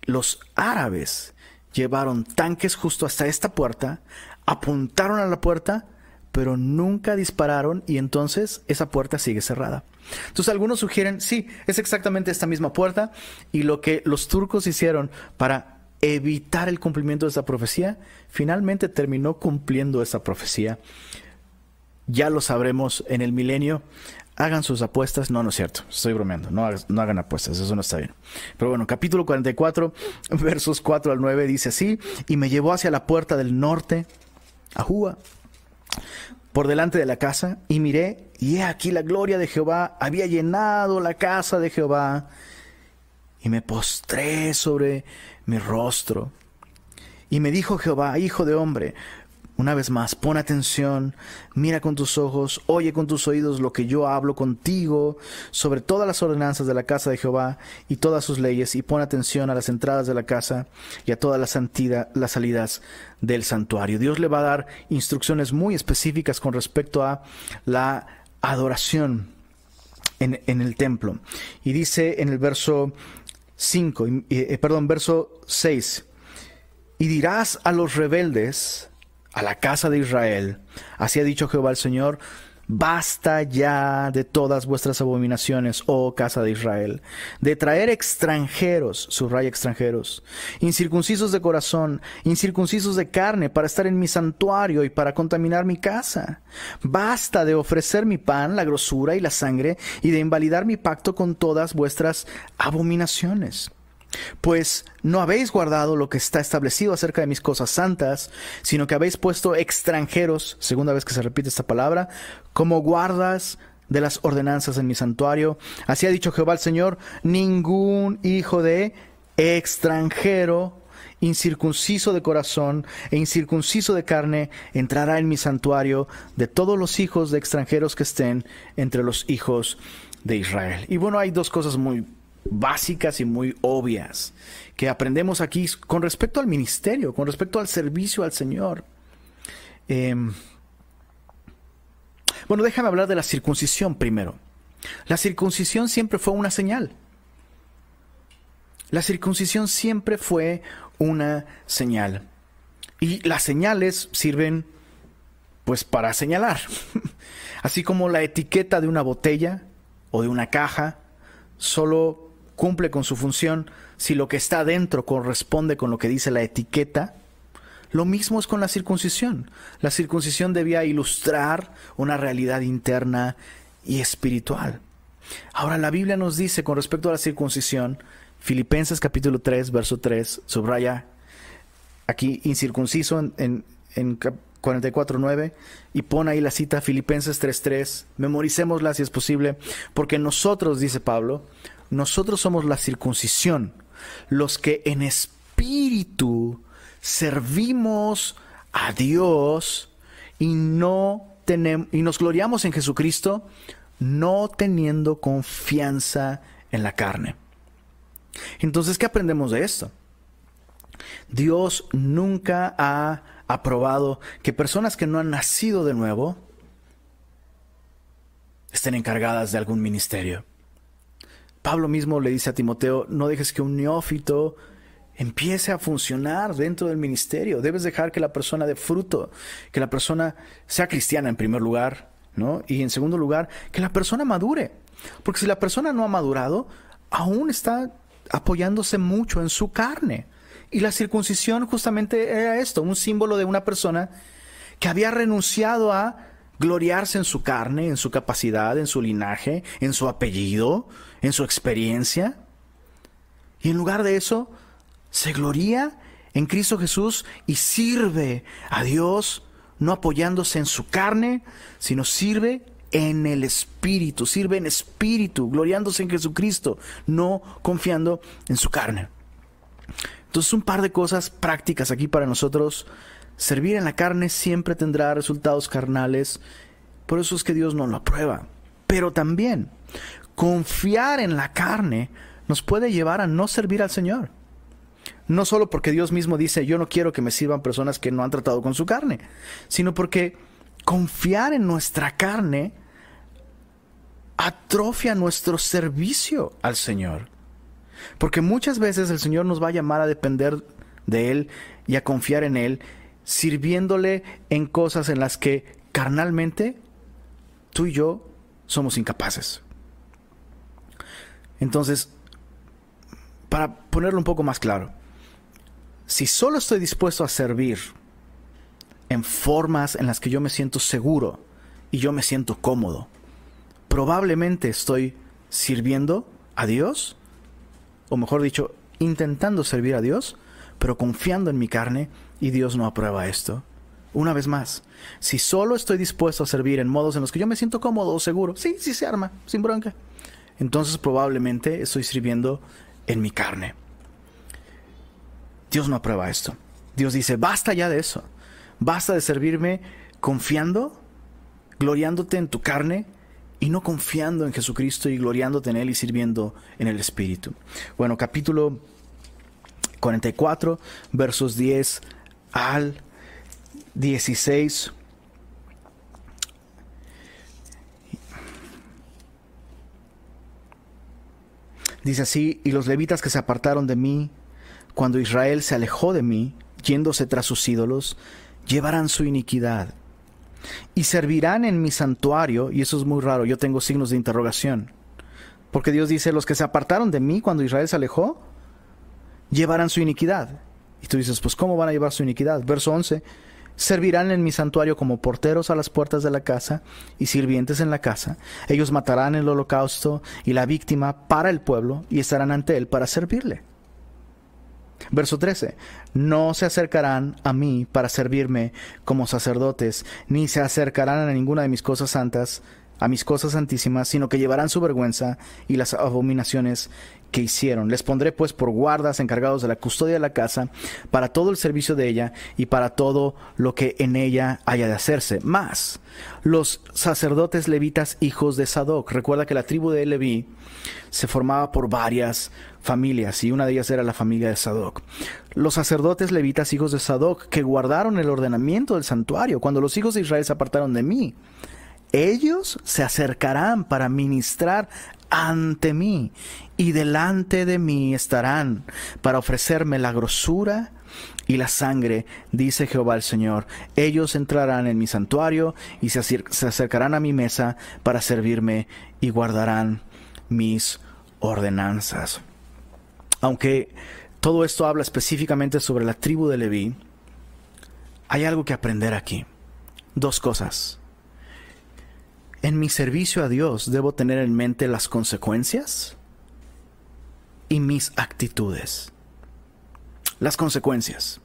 los árabes llevaron tanques justo hasta esta puerta, apuntaron a la puerta, pero nunca dispararon y entonces esa puerta sigue cerrada. Entonces algunos sugieren, sí, es exactamente esta misma puerta y lo que los turcos hicieron para evitar el cumplimiento de esa profecía, finalmente terminó cumpliendo esa profecía. Ya lo sabremos en el milenio. Hagan sus apuestas. No, no es cierto, estoy bromeando, no, no hagan apuestas, eso no está bien. Pero bueno, capítulo 44, versos 4 al 9 dice así, y me llevó hacia la puerta del norte, a Júa, por delante de la casa, y miré, y he aquí la gloria de Jehová había llenado la casa de Jehová, y me postré sobre mi rostro. Y me dijo Jehová, hijo de hombre, una vez más, pon atención, mira con tus ojos, oye con tus oídos lo que yo hablo contigo sobre todas las ordenanzas de la casa de Jehová y todas sus leyes, y pon atención a las entradas de la casa y a todas las, salidas del santuario. Dios le va a dar instrucciones muy específicas con respecto a la adoración en, el templo. Y dice en el verso 5, eh, perdón, verso 6, y dirás a los rebeldes, a la casa de Israel. Así ha dicho Jehová el Señor, Basta ya de todas vuestras abominaciones, oh casa de Israel, de traer extranjeros, subraya extranjeros, incircuncisos de corazón, incircuncisos de carne, para estar en mi santuario y para contaminar mi casa. Basta de ofrecer mi pan, la grosura y la sangre, y de invalidar mi pacto con todas vuestras abominaciones. Pues no habéis guardado lo que está establecido acerca de mis cosas santas, sino que habéis puesto extranjeros, segunda vez que se repite esta palabra, como guardas de las ordenanzas en mi santuario. Así ha dicho Jehová el Señor, ningún hijo de extranjero, incircunciso de corazón e incircunciso de carne, entrará en mi santuario de todos los hijos de extranjeros que estén entre los hijos de Israel. Y bueno, hay dos cosas muy básicas y muy obvias que aprendemos aquí con respecto al ministerio, con respecto al servicio al Señor. Em, bueno, déjame hablar de la circuncisión primero. La circuncisión siempre fue una señal. La circuncisión siempre fue una señal. Y las señales sirven pues para señalar. Así como la etiqueta de una botella o de una caja solo cumple con su función si lo que está dentro corresponde con lo que dice la etiqueta. Lo mismo es con la circuncisión. La circuncisión debía ilustrar una realidad interna y espiritual. Ahora la Biblia nos dice con respecto a la circuncisión, Filipenses capítulo 3, verso 3, subraya aquí incircunciso en, en, en 44.9 y pone ahí la cita Filipenses 3.3, memoricémosla si es posible, porque nosotros, dice Pablo, nosotros somos la circuncisión, los que en espíritu servimos a Dios y no tenemos y nos gloriamos en Jesucristo no teniendo confianza en la carne. Entonces, ¿qué aprendemos de esto? Dios nunca ha aprobado que personas que no han nacido de nuevo estén encargadas de algún ministerio. Pablo mismo le dice a Timoteo, no dejes que un neófito empiece a funcionar dentro del ministerio. Debes dejar que la persona dé fruto, que la persona sea cristiana en primer lugar, ¿no? Y en segundo lugar, que la persona madure. Porque si la persona no ha madurado, aún está apoyándose mucho en su carne. Y la circuncisión justamente era esto, un símbolo de una persona que había renunciado a gloriarse en su carne, en su capacidad, en su linaje, en su apellido, en su experiencia. Y en lugar de eso, se gloria en Cristo Jesús y sirve a Dios, no apoyándose en su carne, sino sirve en el Espíritu, sirve en Espíritu, gloriándose en Jesucristo, no confiando en su carne. Entonces un par de cosas prácticas aquí para nosotros Servir en la carne siempre tendrá resultados carnales, por eso es que Dios no lo aprueba. Pero también, confiar en la carne nos puede llevar a no servir al Señor. No solo porque Dios mismo dice, yo no quiero que me sirvan personas que no han tratado con su carne, sino porque confiar en nuestra carne atrofia nuestro servicio al Señor. Porque muchas veces el Señor nos va a llamar a depender de Él y a confiar en Él sirviéndole en cosas en las que carnalmente tú y yo somos incapaces. Entonces, para ponerlo un poco más claro, si solo estoy dispuesto a servir en formas en las que yo me siento seguro y yo me siento cómodo, probablemente estoy sirviendo a Dios, o mejor dicho, intentando servir a Dios, pero confiando en mi carne y Dios no aprueba esto. Una vez más, si solo estoy dispuesto a servir en modos en los que yo me siento cómodo o seguro, sí, sí se arma, sin bronca, entonces probablemente estoy sirviendo en mi carne. Dios no aprueba esto. Dios dice, basta ya de eso. Basta de servirme confiando, gloriándote en tu carne y no confiando en Jesucristo y gloriándote en Él y sirviendo en el Espíritu. Bueno, capítulo 44, versos 10 al 16. Dice así, y los levitas que se apartaron de mí, cuando Israel se alejó de mí, yéndose tras sus ídolos, llevarán su iniquidad y servirán en mi santuario, y eso es muy raro, yo tengo signos de interrogación, porque Dios dice, los que se apartaron de mí cuando Israel se alejó, llevarán su iniquidad. Y tú dices, pues ¿cómo van a llevar su iniquidad? Verso 11, servirán en mi santuario como porteros a las puertas de la casa y sirvientes en la casa. Ellos matarán el holocausto y la víctima para el pueblo y estarán ante él para servirle. Verso 13. No se acercarán a mí para servirme como sacerdotes, ni se acercarán a ninguna de mis cosas santas, a mis cosas santísimas, sino que llevarán su vergüenza y las abominaciones que hicieron. Les pondré pues por guardas encargados de la custodia de la casa, para todo el servicio de ella y para todo lo que en ella haya de hacerse. Más, los sacerdotes levitas hijos de Sadoc. Recuerda que la tribu de Leví se formaba por varias familias y una de ellas era la familia de Sadoc. Los sacerdotes levitas hijos de Sadoc que guardaron el ordenamiento del santuario cuando los hijos de Israel se apartaron de mí. Ellos se acercarán para ministrar ante mí y delante de mí estarán para ofrecerme la grosura y la sangre, dice Jehová el Señor. Ellos entrarán en mi santuario y se, acercarán a mi mesa para servirme y guardarán mis ordenanzas. Aunque todo esto habla específicamente sobre la tribu de Leví, hay algo que aprender aquí. Dos cosas. En mi servicio a Dios debo tener en mente las consecuencias y mis actitudes. Las consecuencias.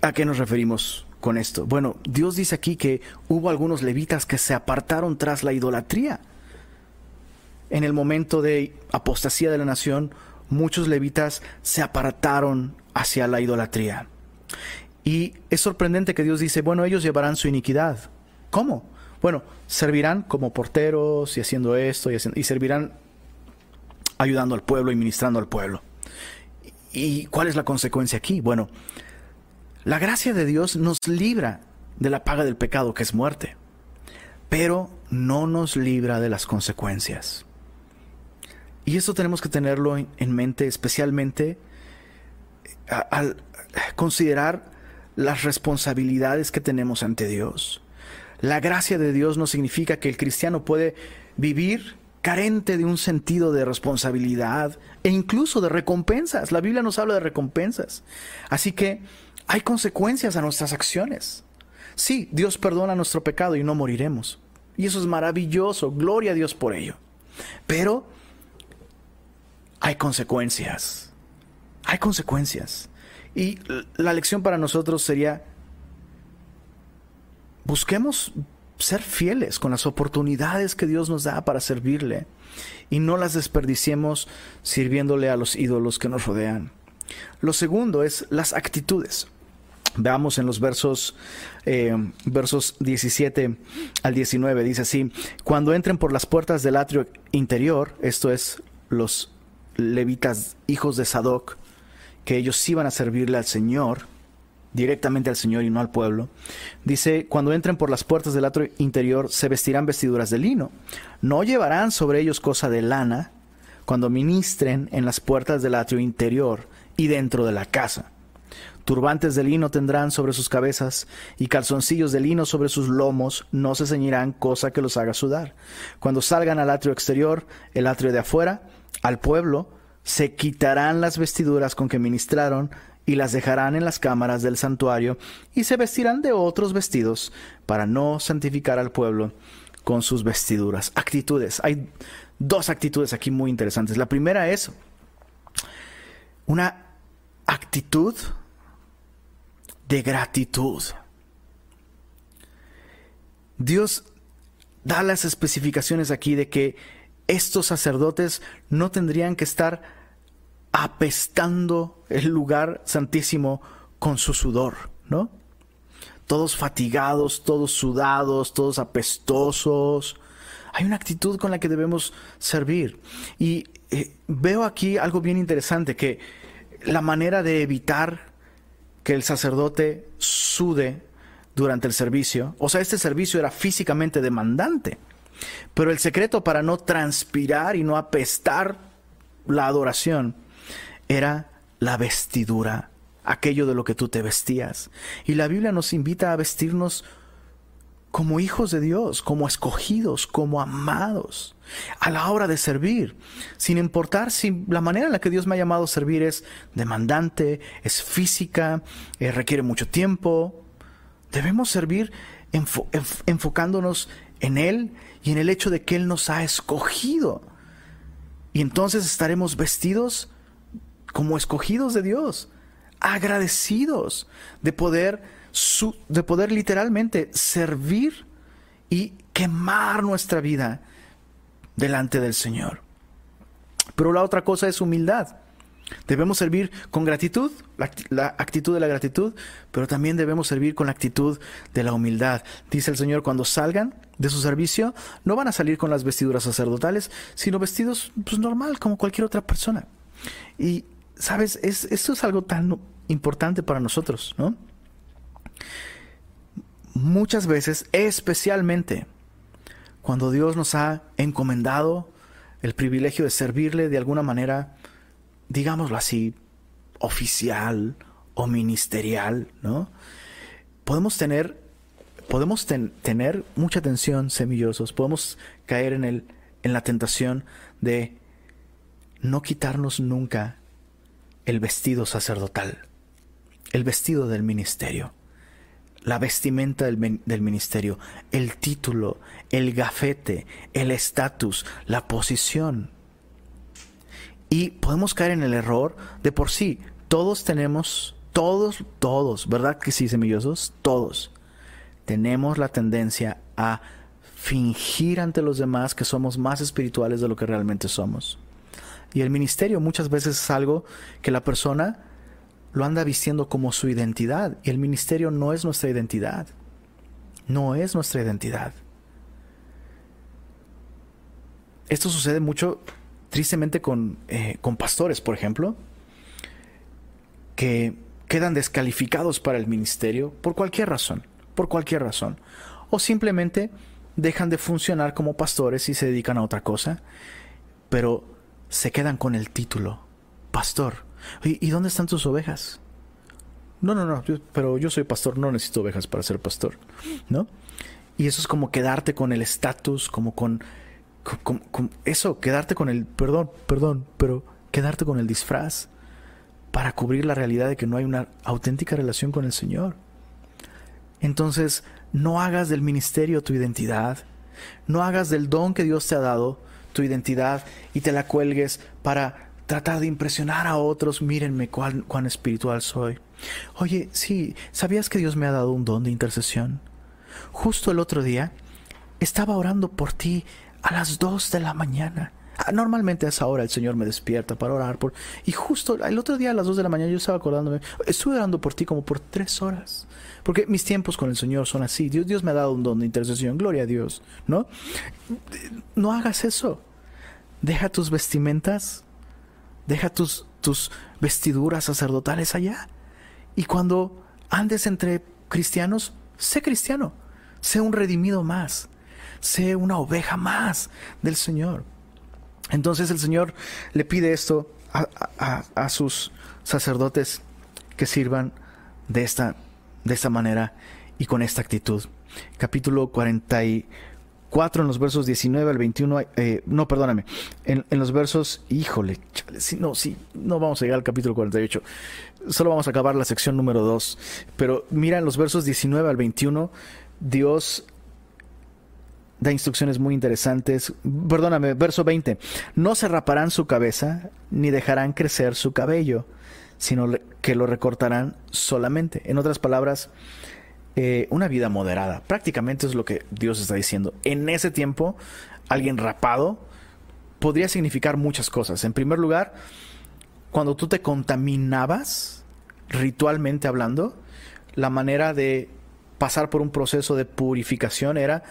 ¿A qué nos referimos con esto? Bueno, Dios dice aquí que hubo algunos levitas que se apartaron tras la idolatría. En el momento de apostasía de la nación, muchos levitas se apartaron hacia la idolatría. Y es sorprendente que Dios dice, bueno, ellos llevarán su iniquidad. ¿Cómo? Bueno, servirán como porteros y haciendo esto y, y servirán ayudando al pueblo y ministrando al pueblo. ¿Y cuál es la consecuencia aquí? Bueno, la gracia de Dios nos libra de la paga del pecado que es muerte, pero no nos libra de las consecuencias. Y eso tenemos que tenerlo en mente especialmente al considerar las responsabilidades que tenemos ante Dios. La gracia de Dios no significa que el cristiano puede vivir carente de un sentido de responsabilidad e incluso de recompensas. La Biblia nos habla de recompensas. Así que hay consecuencias a nuestras acciones. Sí, Dios perdona nuestro pecado y no moriremos. Y eso es maravilloso. Gloria a Dios por ello. Pero hay consecuencias. Hay consecuencias. Y la lección para nosotros sería, busquemos ser fieles con las oportunidades que Dios nos da para servirle y no las desperdiciemos sirviéndole a los ídolos que nos rodean. Lo segundo es las actitudes. Veamos en los versos, eh, versos 17 al 19, dice así, cuando entren por las puertas del atrio interior, esto es los levitas, hijos de Sadoc, que ellos iban a servirle al Señor, directamente al Señor y no al pueblo. Dice, cuando entren por las puertas del atrio interior, se vestirán vestiduras de lino. No llevarán sobre ellos cosa de lana cuando ministren en las puertas del atrio interior y dentro de la casa. Turbantes de lino tendrán sobre sus cabezas y calzoncillos de lino sobre sus lomos, no se ceñirán cosa que los haga sudar. Cuando salgan al atrio exterior, el atrio de afuera, al pueblo, se quitarán las vestiduras con que ministraron y las dejarán en las cámaras del santuario y se vestirán de otros vestidos para no santificar al pueblo con sus vestiduras. Actitudes. Hay dos actitudes aquí muy interesantes. La primera es una actitud de gratitud. Dios da las especificaciones aquí de que estos sacerdotes no tendrían que estar apestando el lugar santísimo con su sudor, ¿no? Todos fatigados, todos sudados, todos apestosos. Hay una actitud con la que debemos servir. Y eh, veo aquí algo bien interesante, que la manera de evitar que el sacerdote sude durante el servicio, o sea, este servicio era físicamente demandante, pero el secreto para no transpirar y no apestar la adoración era la vestidura, aquello de lo que tú te vestías. Y la Biblia nos invita a vestirnos como hijos de Dios, como escogidos, como amados, a la hora de servir, sin importar si la manera en la que Dios me ha llamado a servir es demandante, es física, eh, requiere mucho tiempo. Debemos servir enfocándonos en Él y en el hecho de que Él nos ha escogido. Y entonces estaremos vestidos como escogidos de Dios, agradecidos de poder, de poder literalmente servir y quemar nuestra vida delante del Señor. Pero la otra cosa es humildad. Debemos servir con gratitud, la, la, actitud de la gratitud, pero también debemos servir con la actitud de la humildad. Dice el Señor, cuando salgan de su servicio, no van a salir con las vestiduras sacerdotales, sino vestidos pues, normal, como cualquier otra persona. Y sabes, esto es algo tan importante para nosotros, ¿no? Muchas veces, especialmente cuando Dios nos ha encomendado el privilegio de servirle de alguna manera, digámoslo así, oficial o ministerial, ¿no? Podemos tener, podemos tener mucha tensión, semillosos, podemos caer en, el, en la tentación de no quitarnos nunca el vestido sacerdotal, el vestido del ministerio, la vestimenta del, del ministerio, el título, el gafete, el estatus, la posición. Y podemos caer en el error de por sí. Todos tenemos, todos, todos, ¿verdad que sí, semillosos? Todos tenemos la tendencia a fingir ante los demás que somos más espirituales de lo que realmente somos. Y el ministerio muchas veces es algo que la persona lo anda vistiendo como su identidad. Y el ministerio no es nuestra identidad. No es nuestra identidad. Esto sucede mucho, tristemente, con, eh, con pastores, por ejemplo, que quedan descalificados para el ministerio por cualquier razón, por cualquier razón. O simplemente dejan de funcionar como pastores y se dedican a otra cosa. Pero se quedan con el título, pastor. ¿Y, dónde están tus ovejas? No, no, no, pero yo soy pastor, no necesito ovejas para ser pastor, ¿no? Y eso es como quedarte con el estatus, como con, eso, quedarte con el, perdón, perdón, pero quedarte con el disfraz para cubrir la realidad de que no hay una auténtica relación con el Señor. Entonces, no hagas del ministerio tu identidad, no hagas del don que Dios te ha dado tu identidad y te la cuelgues para tratar de impresionar a otros. Mírenme cuán, cuán espiritual soy. Oye, sí, ¿sabías que Dios me ha dado un don de intercesión? Justo el otro día estaba orando por ti a las dos de la mañana. Ah, normalmente a esa hora el Señor me despierta para orar por... Y justo el otro día a las dos de la mañana yo estaba acordándome, estuve orando por ti como por tres horas. Porque mis tiempos con el Señor son así. Dios, Dios me ha dado un don de intercesión. Gloria a Dios. ¿No? No hagas eso. Deja tus vestimentas. Deja tus, tus vestiduras sacerdotales allá. Y cuando andes entre cristianos, sé cristiano. Sé un redimido más. Sé una oveja más del Señor. Entonces el Señor le pide esto a, sus sacerdotes que sirvan de esta de esta manera y con esta actitud. Capítulo 44 en los versos 19 al 21, eh, no, perdóname, en, los versos, híjole, no, sí, no vamos a llegar al capítulo 48, solo vamos a acabar la sección número 2, pero mira en los versos 19 al 21, Dios da instrucciones muy interesantes. Perdóname, verso 20. No se raparán su cabeza ni dejarán crecer su cabello, sino que lo recortarán solamente. En otras palabras, eh, una vida moderada. Prácticamente es lo que Dios está diciendo. En ese tiempo, alguien rapado podría significar muchas cosas. En primer lugar, cuando tú te contaminabas, ritualmente hablando, la manera de pasar por un proceso de purificación era,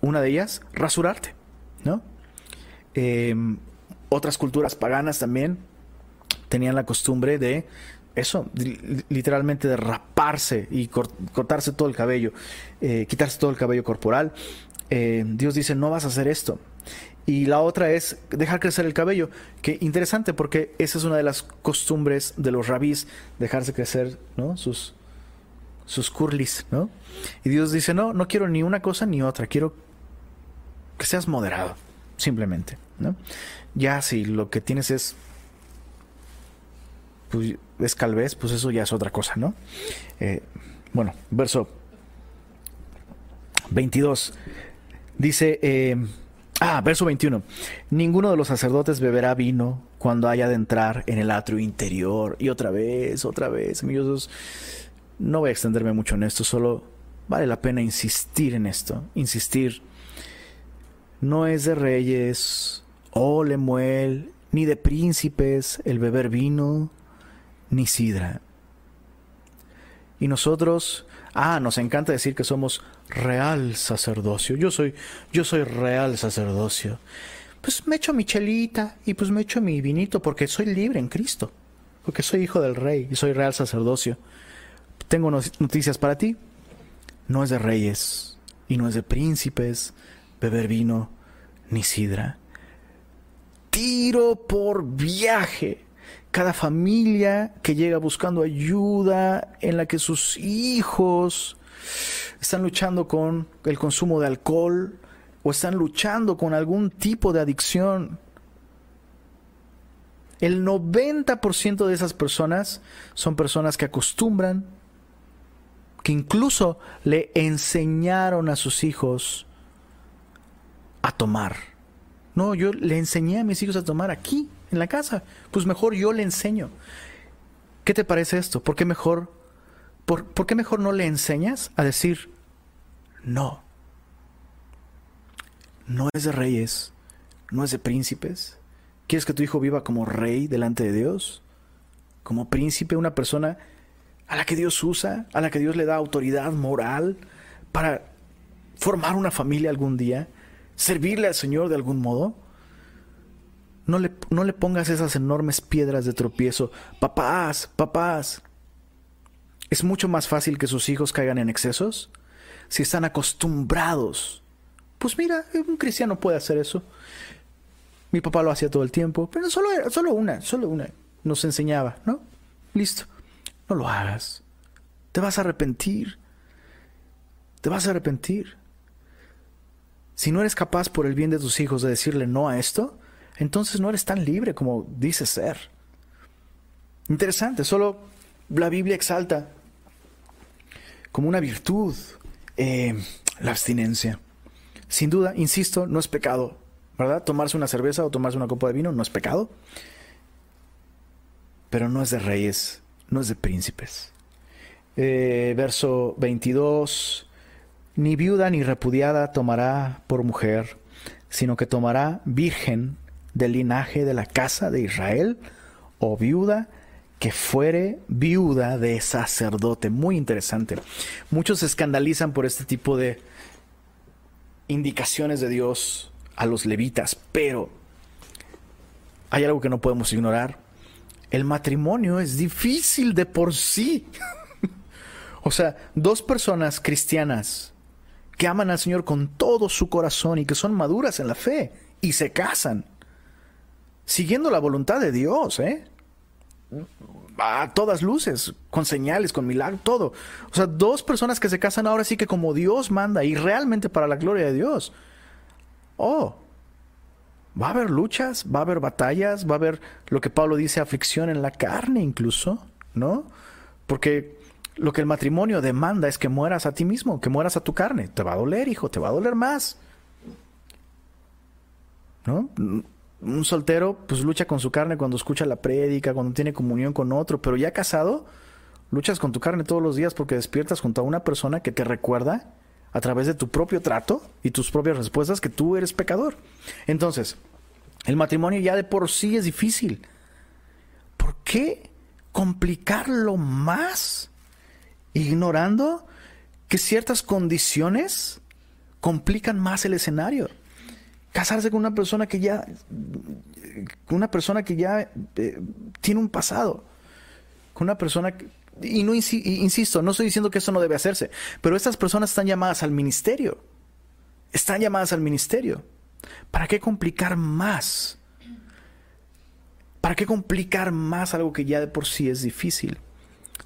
una de ellas, rasurarte, ¿no? Em, otras culturas paganas también tenían la costumbre de eso, literalmente de raparse y cortarse todo el cabello, eh, quitarse todo el cabello corporal. Eh, Dios dice, no vas a hacer esto. Y la otra es dejar crecer el cabello. Que interesante porque esa es una de las costumbres de los rabís, dejarse crecer ¿no? sus, sus curlis, ¿no? Y Dios dice, no, no quiero ni una cosa ni otra, quiero que seas moderado, simplemente, ¿no? Ya si lo que tienes es, pues, es calvez, pues eso ya es otra cosa, ¿no? Eh, bueno, verso 22. Dice, eh, Ah, verso 21. Ninguno de los sacerdotes beberá vino cuando haya de entrar en el atrio interior. Y otra vez, otra vez, amigos. No voy a extenderme mucho en esto, solo vale la pena insistir en esto. Insistir. No es de reyes, o lemuel, ni de príncipes el beber vino, ni sidra. Y nosotros Ah, nos encanta decir que somos real sacerdocio. Yo soy, yo soy real sacerdocio. Pues me echo mi chelita y pues me echo mi vinito porque soy libre en Cristo. Porque soy hijo del rey y soy real sacerdocio. Tengo noticias para ti. No es de reyes y no es de príncipes beber vino ni sidra. Tiro por viaje cada familia que llega buscando ayuda, en la que sus hijos están luchando con el consumo de alcohol o están luchando con algún tipo de adicción. El 90% de esas personas son personas que acostumbran, que incluso le enseñaron a sus hijos a tomar. No, yo le enseñé a mis hijos a tomar aquí en la casa. Pues mejor yo le enseño. ¿Qué te parece esto? ¿Por qué mejor, por, por qué mejor no le enseñas a decir no? No es de reyes, no es de príncipes. ¿Quieres que tu hijo viva como rey delante de Dios? Como príncipe, una persona a la que Dios usa, a la que Dios le da autoridad moral para formar una familia algún día, servirle al Señor de algún modo. No le, no le pongas esas enormes piedras de tropiezo. Papás, papás. Es mucho más fácil que sus hijos caigan en excesos si están acostumbrados. Pues mira, un cristiano puede hacer eso. Mi papá lo hacía todo el tiempo, pero solo, solo una, solo una. Nos enseñaba, ¿no? Listo. No lo hagas. Te vas a arrepentir. Te vas a arrepentir. Si no eres capaz por el bien de tus hijos de decirle no a esto, entonces no eres tan libre como dices ser. Interesante, solo la Biblia exalta como una virtud eh, la abstinencia. Sin duda, insisto, no es pecado, ¿verdad? Tomarse una cerveza o tomarse una copa de vino no es pecado, pero no es de reyes, no es de príncipes. Eh, verso 22, ni viuda ni repudiada tomará por mujer, sino que tomará virgen del linaje de la casa de Israel, o viuda que fuere viuda de sacerdote. Muy interesante. Muchos se escandalizan por este tipo de indicaciones de Dios a los levitas, pero hay algo que no podemos ignorar. El matrimonio es difícil de por sí. o sea, dos personas cristianas que aman al Señor con todo su corazón y que son maduras en la fe y se casan siguiendo la voluntad de Dios, ¿eh? A todas luces, con señales, con milagros, todo. O sea, dos personas que se casan ahora sí que como Dios manda y realmente para la gloria de Dios. Oh, va a haber luchas, va a haber batallas, va a haber lo que Pablo dice, aflicción en la carne incluso, ¿no? Porque lo que el matrimonio demanda es que mueras a ti mismo, que mueras a tu carne. Te va a doler, hijo, te va a doler más. ¿no? Un soltero pues lucha con su carne cuando escucha la prédica, cuando tiene comunión con otro, pero ya casado, luchas con tu carne todos los días porque despiertas junto a una persona que te recuerda a través de tu propio trato y tus propias respuestas que tú eres pecador. Entonces, el matrimonio ya de por sí es difícil. ¿Por qué complicarlo más ignorando que ciertas condiciones complican más el escenario? Casarse con una persona que ya una persona que ya eh, tiene un pasado, con una persona que, y no insisto, no estoy diciendo que eso no debe hacerse, pero estas personas están llamadas al ministerio. Están llamadas al ministerio. ¿Para qué complicar más? ¿Para qué complicar más algo que ya de por sí es difícil?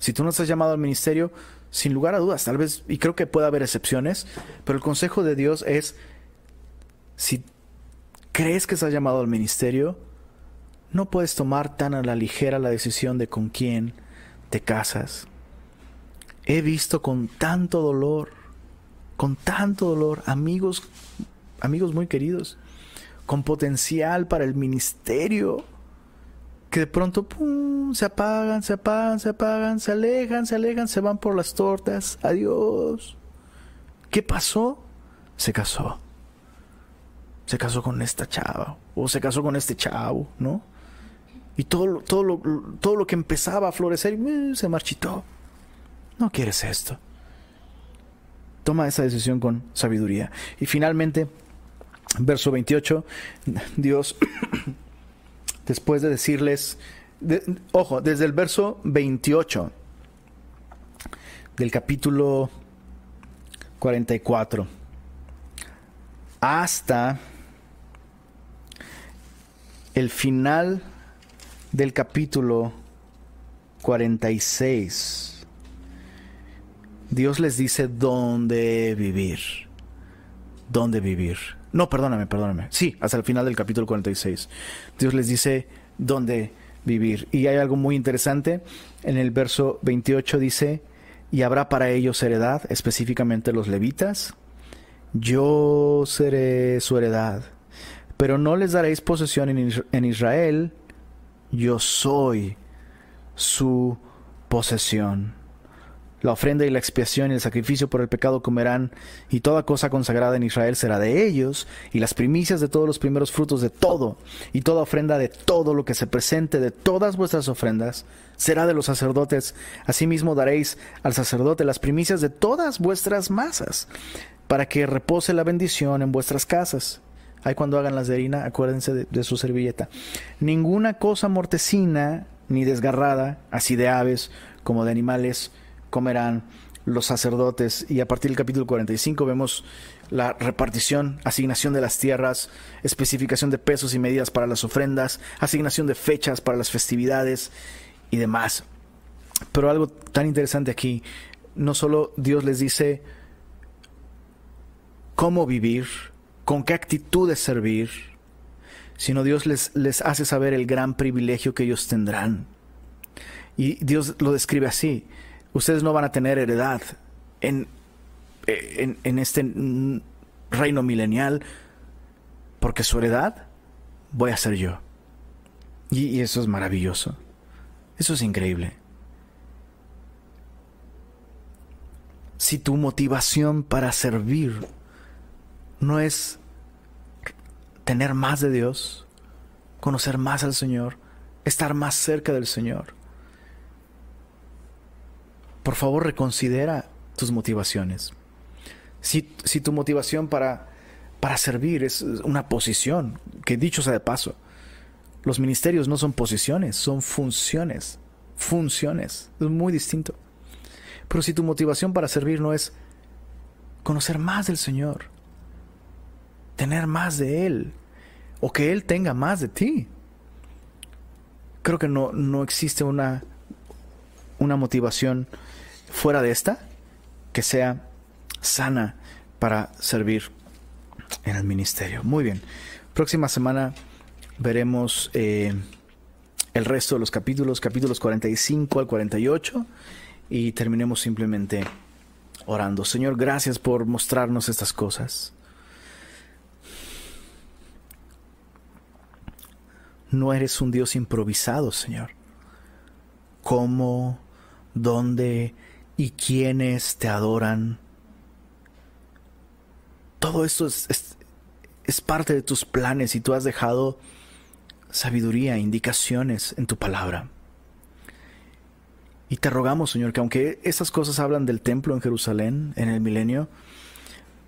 Si tú no estás llamado al ministerio, sin lugar a dudas, tal vez, y creo que puede haber excepciones, pero el consejo de Dios es, si crees que estás llamado al ministerio, no puedes tomar tan a la ligera la decisión de con quién te casas. He visto con tanto dolor, con tanto dolor, amigos, amigos muy queridos, con potencial para el ministerio, que de pronto se apagan, se apagan, se apagan, se alejan, se alejan, se van por las tortas. Adiós. ¿Qué pasó? Se casó. Se casó con esta chava. O se casó con este chavo, ¿no? Y todo, todo, lo, todo lo que empezaba a florecer eh, se marchitó. No quieres esto. Toma esa decisión con sabiduría. Y finalmente, verso 28, Dios, después de decirles, ojo, desde el verso 28 del capítulo 44 hasta el final del capítulo 46, Dios les dice dónde vivir. ¿Dónde vivir? No, perdóname, perdóname. Sí, hasta el final del capítulo 46. Dios les dice dónde vivir. Y hay algo muy interesante. En el verso 28 dice, y habrá para ellos heredad, específicamente los levitas. Yo seré su heredad. Pero no les daréis posesión en Israel, yo soy su posesión. La ofrenda y la expiación y el sacrificio por el pecado comerán, y toda cosa consagrada en Israel será de ellos, y las primicias de todos los primeros frutos de todo, y toda ofrenda de todo lo que se presente de todas vuestras ofrendas, será de los sacerdotes. Asimismo daréis al sacerdote las primicias de todas vuestras masas, para que repose la bendición en vuestras casas. Ahí cuando hagan las de harina, acuérdense de, su servilleta. Ninguna cosa mortecina ni desgarrada, así de aves como de animales, comerán los sacerdotes. Y a partir del capítulo 45 vemos la repartición, asignación de las tierras, especificación de pesos y medidas para las ofrendas, asignación de fechas para las festividades y demás. Pero algo tan interesante aquí, no solo Dios les dice cómo vivir, con qué actitud de servir, sino Dios les, les hace saber el gran privilegio que ellos tendrán. Y Dios lo describe así, ustedes no van a tener heredad en, en, en este reino milenial, porque su heredad voy a ser yo. Y, y eso es maravilloso, eso es increíble. Si tu motivación para servir no es tener más de Dios, conocer más al Señor, estar más cerca del Señor. Por favor, reconsidera tus motivaciones. Si, tu motivación para, para servir es una posición, que dicho sea de paso, los ministerios no son posiciones, son funciones. Funciones. Es muy distinto. Pero si tu motivación para servir no es conocer más del Señor, tener más de Él o que Él tenga más de ti. Creo que no, no existe una, una motivación fuera de esta que sea sana para servir en el ministerio. Muy bien. Próxima semana veremos eh, el resto de los capítulos, capítulos 45 al 48, y terminemos simplemente orando. Señor, gracias por mostrarnos estas cosas. no eres un Dios improvisado, Señor. ¿Cómo, dónde y quiénes te adoran? Todo esto es, es, parte de tus planes y tú has dejado sabiduría, indicaciones en tu palabra. Y te rogamos, Señor, que aunque esas cosas hablan del templo en Jerusalén en el milenio,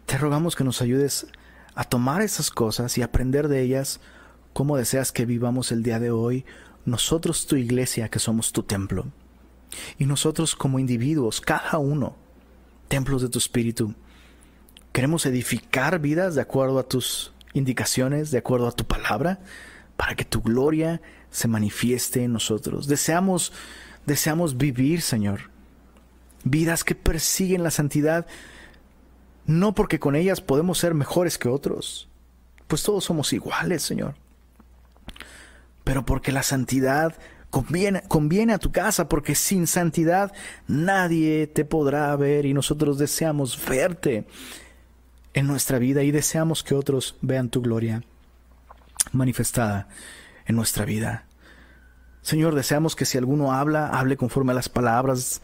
te rogamos que nos ayudes a tomar esas cosas y aprender de ellas cómo deseas que vivamos el día de hoy, nosotros tu iglesia que somos tu templo. Y nosotros como individuos, cada uno, templos de tu espíritu, queremos edificar vidas de acuerdo a tus indicaciones, de acuerdo a tu palabra, para que tu gloria se manifieste en nosotros. Deseamos, deseamos vivir, Señor, vidas que persiguen la santidad no porque con ellas podemos ser mejores que otros, pues todos somos iguales, Señor. Pero porque la santidad conviene, conviene a tu casa, porque sin santidad nadie te podrá ver y nosotros deseamos verte en nuestra vida y deseamos que otros vean tu gloria manifestada en nuestra vida. Señor, deseamos que si alguno habla, hable conforme a las palabras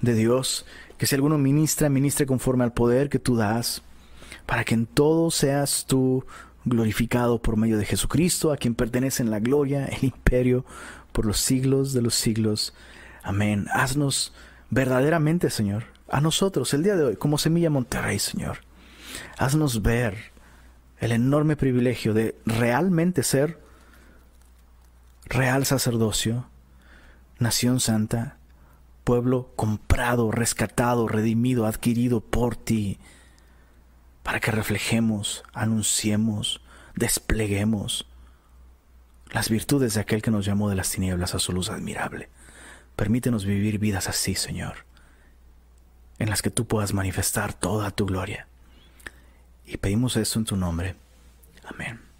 de Dios, que si alguno ministra, ministre conforme al poder que tú das, para que en todo seas tú glorificado por medio de Jesucristo, a quien pertenece en la gloria, el imperio, por los siglos de los siglos. Amén. Haznos verdaderamente, Señor, a nosotros el día de hoy, como Semilla Monterrey, Señor. Haznos ver el enorme privilegio de realmente ser real sacerdocio, nación santa, pueblo comprado, rescatado, redimido, adquirido por ti, para que reflejemos, anunciemos, despleguemos las virtudes de aquel que nos llamó de las tinieblas a su luz admirable. Permítenos vivir vidas así, Señor, en las que tú puedas manifestar toda tu gloria. Y pedimos esto en tu nombre. Amén.